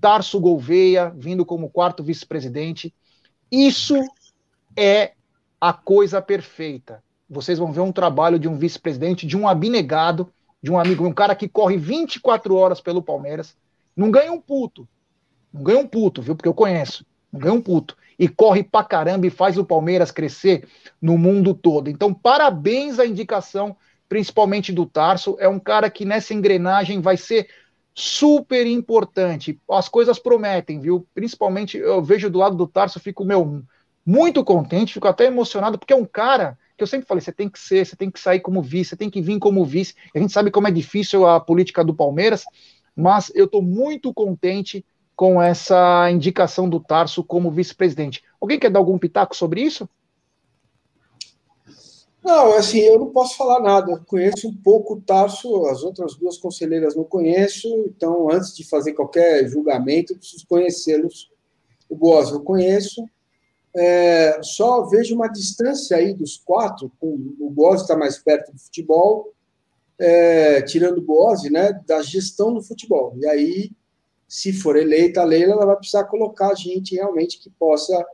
Tarso Gouveia, vindo como quarto vice-presidente, isso é a coisa perfeita. Vocês vão ver um trabalho de um vice-presidente, de um abnegado, de um amigo, um cara que corre 24 horas pelo Palmeiras, não ganha um puto, não ganha um puto, viu? Porque eu conheço. Não ganha um puto. E corre pra caramba e faz o Palmeiras crescer no mundo todo. Então, parabéns à indicação, principalmente do Tarso. É um cara que nessa engrenagem vai ser super importante. As coisas prometem, viu? Principalmente eu vejo do lado do Tarso, fico meu muito contente, fico até emocionado, porque é um cara que eu sempre falei, você tem que ser, você tem que sair como vice, você tem que vir como vice. A gente sabe como é difícil a política do Palmeiras, mas eu estou muito contente com essa indicação do Tarso como vice-presidente. Alguém quer dar algum pitaco sobre isso? Não, assim, eu não posso falar nada. conheço um pouco o Tarso, as outras duas conselheiras não conheço, então antes de fazer qualquer julgamento, eu preciso conhecê-los. O Boas eu conheço. É, só vejo uma distância aí dos quatro, o Boas está mais perto do futebol, é, tirando o Boas, né, da gestão do futebol. E aí se for eleita a Leila, ela vai precisar colocar gente realmente que possa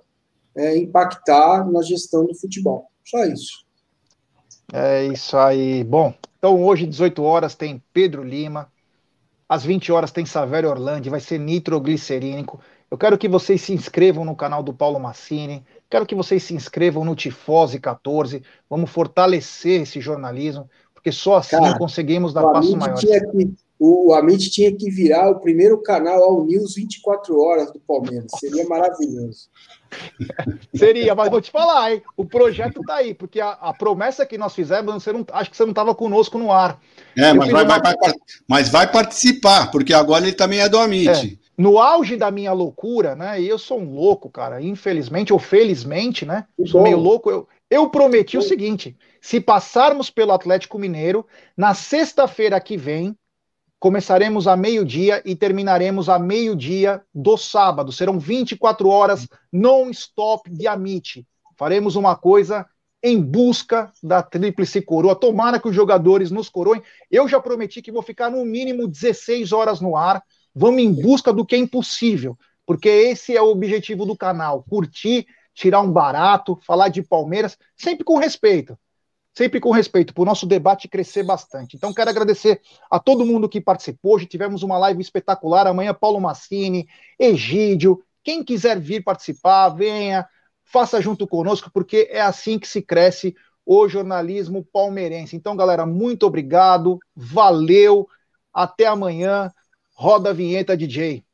é, impactar na gestão do futebol. Só isso. É isso aí. Bom, então hoje, 18 horas, tem Pedro Lima. Às 20 horas tem Savério Orlando, vai ser nitroglicerínico. Eu quero que vocês se inscrevam no canal do Paulo Massini. Quero que vocês se inscrevam no Tifose 14. Vamos fortalecer esse jornalismo, porque só assim Cara, conseguimos dar passos maiores. Tinha que o Amit tinha que virar o primeiro canal ao News 24 horas do Palmeiras. Seria maravilhoso. Seria, mas vou te falar, hein? O projeto tá aí, porque a, a promessa que nós fizemos, você não, acho que você não estava conosco no ar. É, mas vai, uma... vai, vai, mas vai, participar, porque agora ele também é do Amit. É, no auge da minha loucura, né? E eu sou um louco, cara. Infelizmente ou felizmente, né? sou meio louco. Eu, eu prometi o seguinte: se passarmos pelo Atlético Mineiro, na sexta-feira que vem, Começaremos a meio-dia e terminaremos a meio-dia do sábado. Serão 24 horas non-stop de Amit. Faremos uma coisa em busca da tríplice coroa. Tomara que os jogadores nos coroem. Eu já prometi que vou ficar no mínimo 16 horas no ar. Vamos em busca do que é impossível, porque esse é o objetivo do canal: curtir, tirar um barato, falar de Palmeiras, sempre com respeito. Sempre com respeito, para o nosso debate crescer bastante. Então, quero agradecer a todo mundo que participou. Hoje tivemos uma live espetacular. Amanhã, Paulo Massini, Egídio. Quem quiser vir participar, venha faça junto conosco, porque é assim que se cresce o jornalismo palmeirense. Então, galera, muito obrigado, valeu, até amanhã. Roda a vinheta, DJ.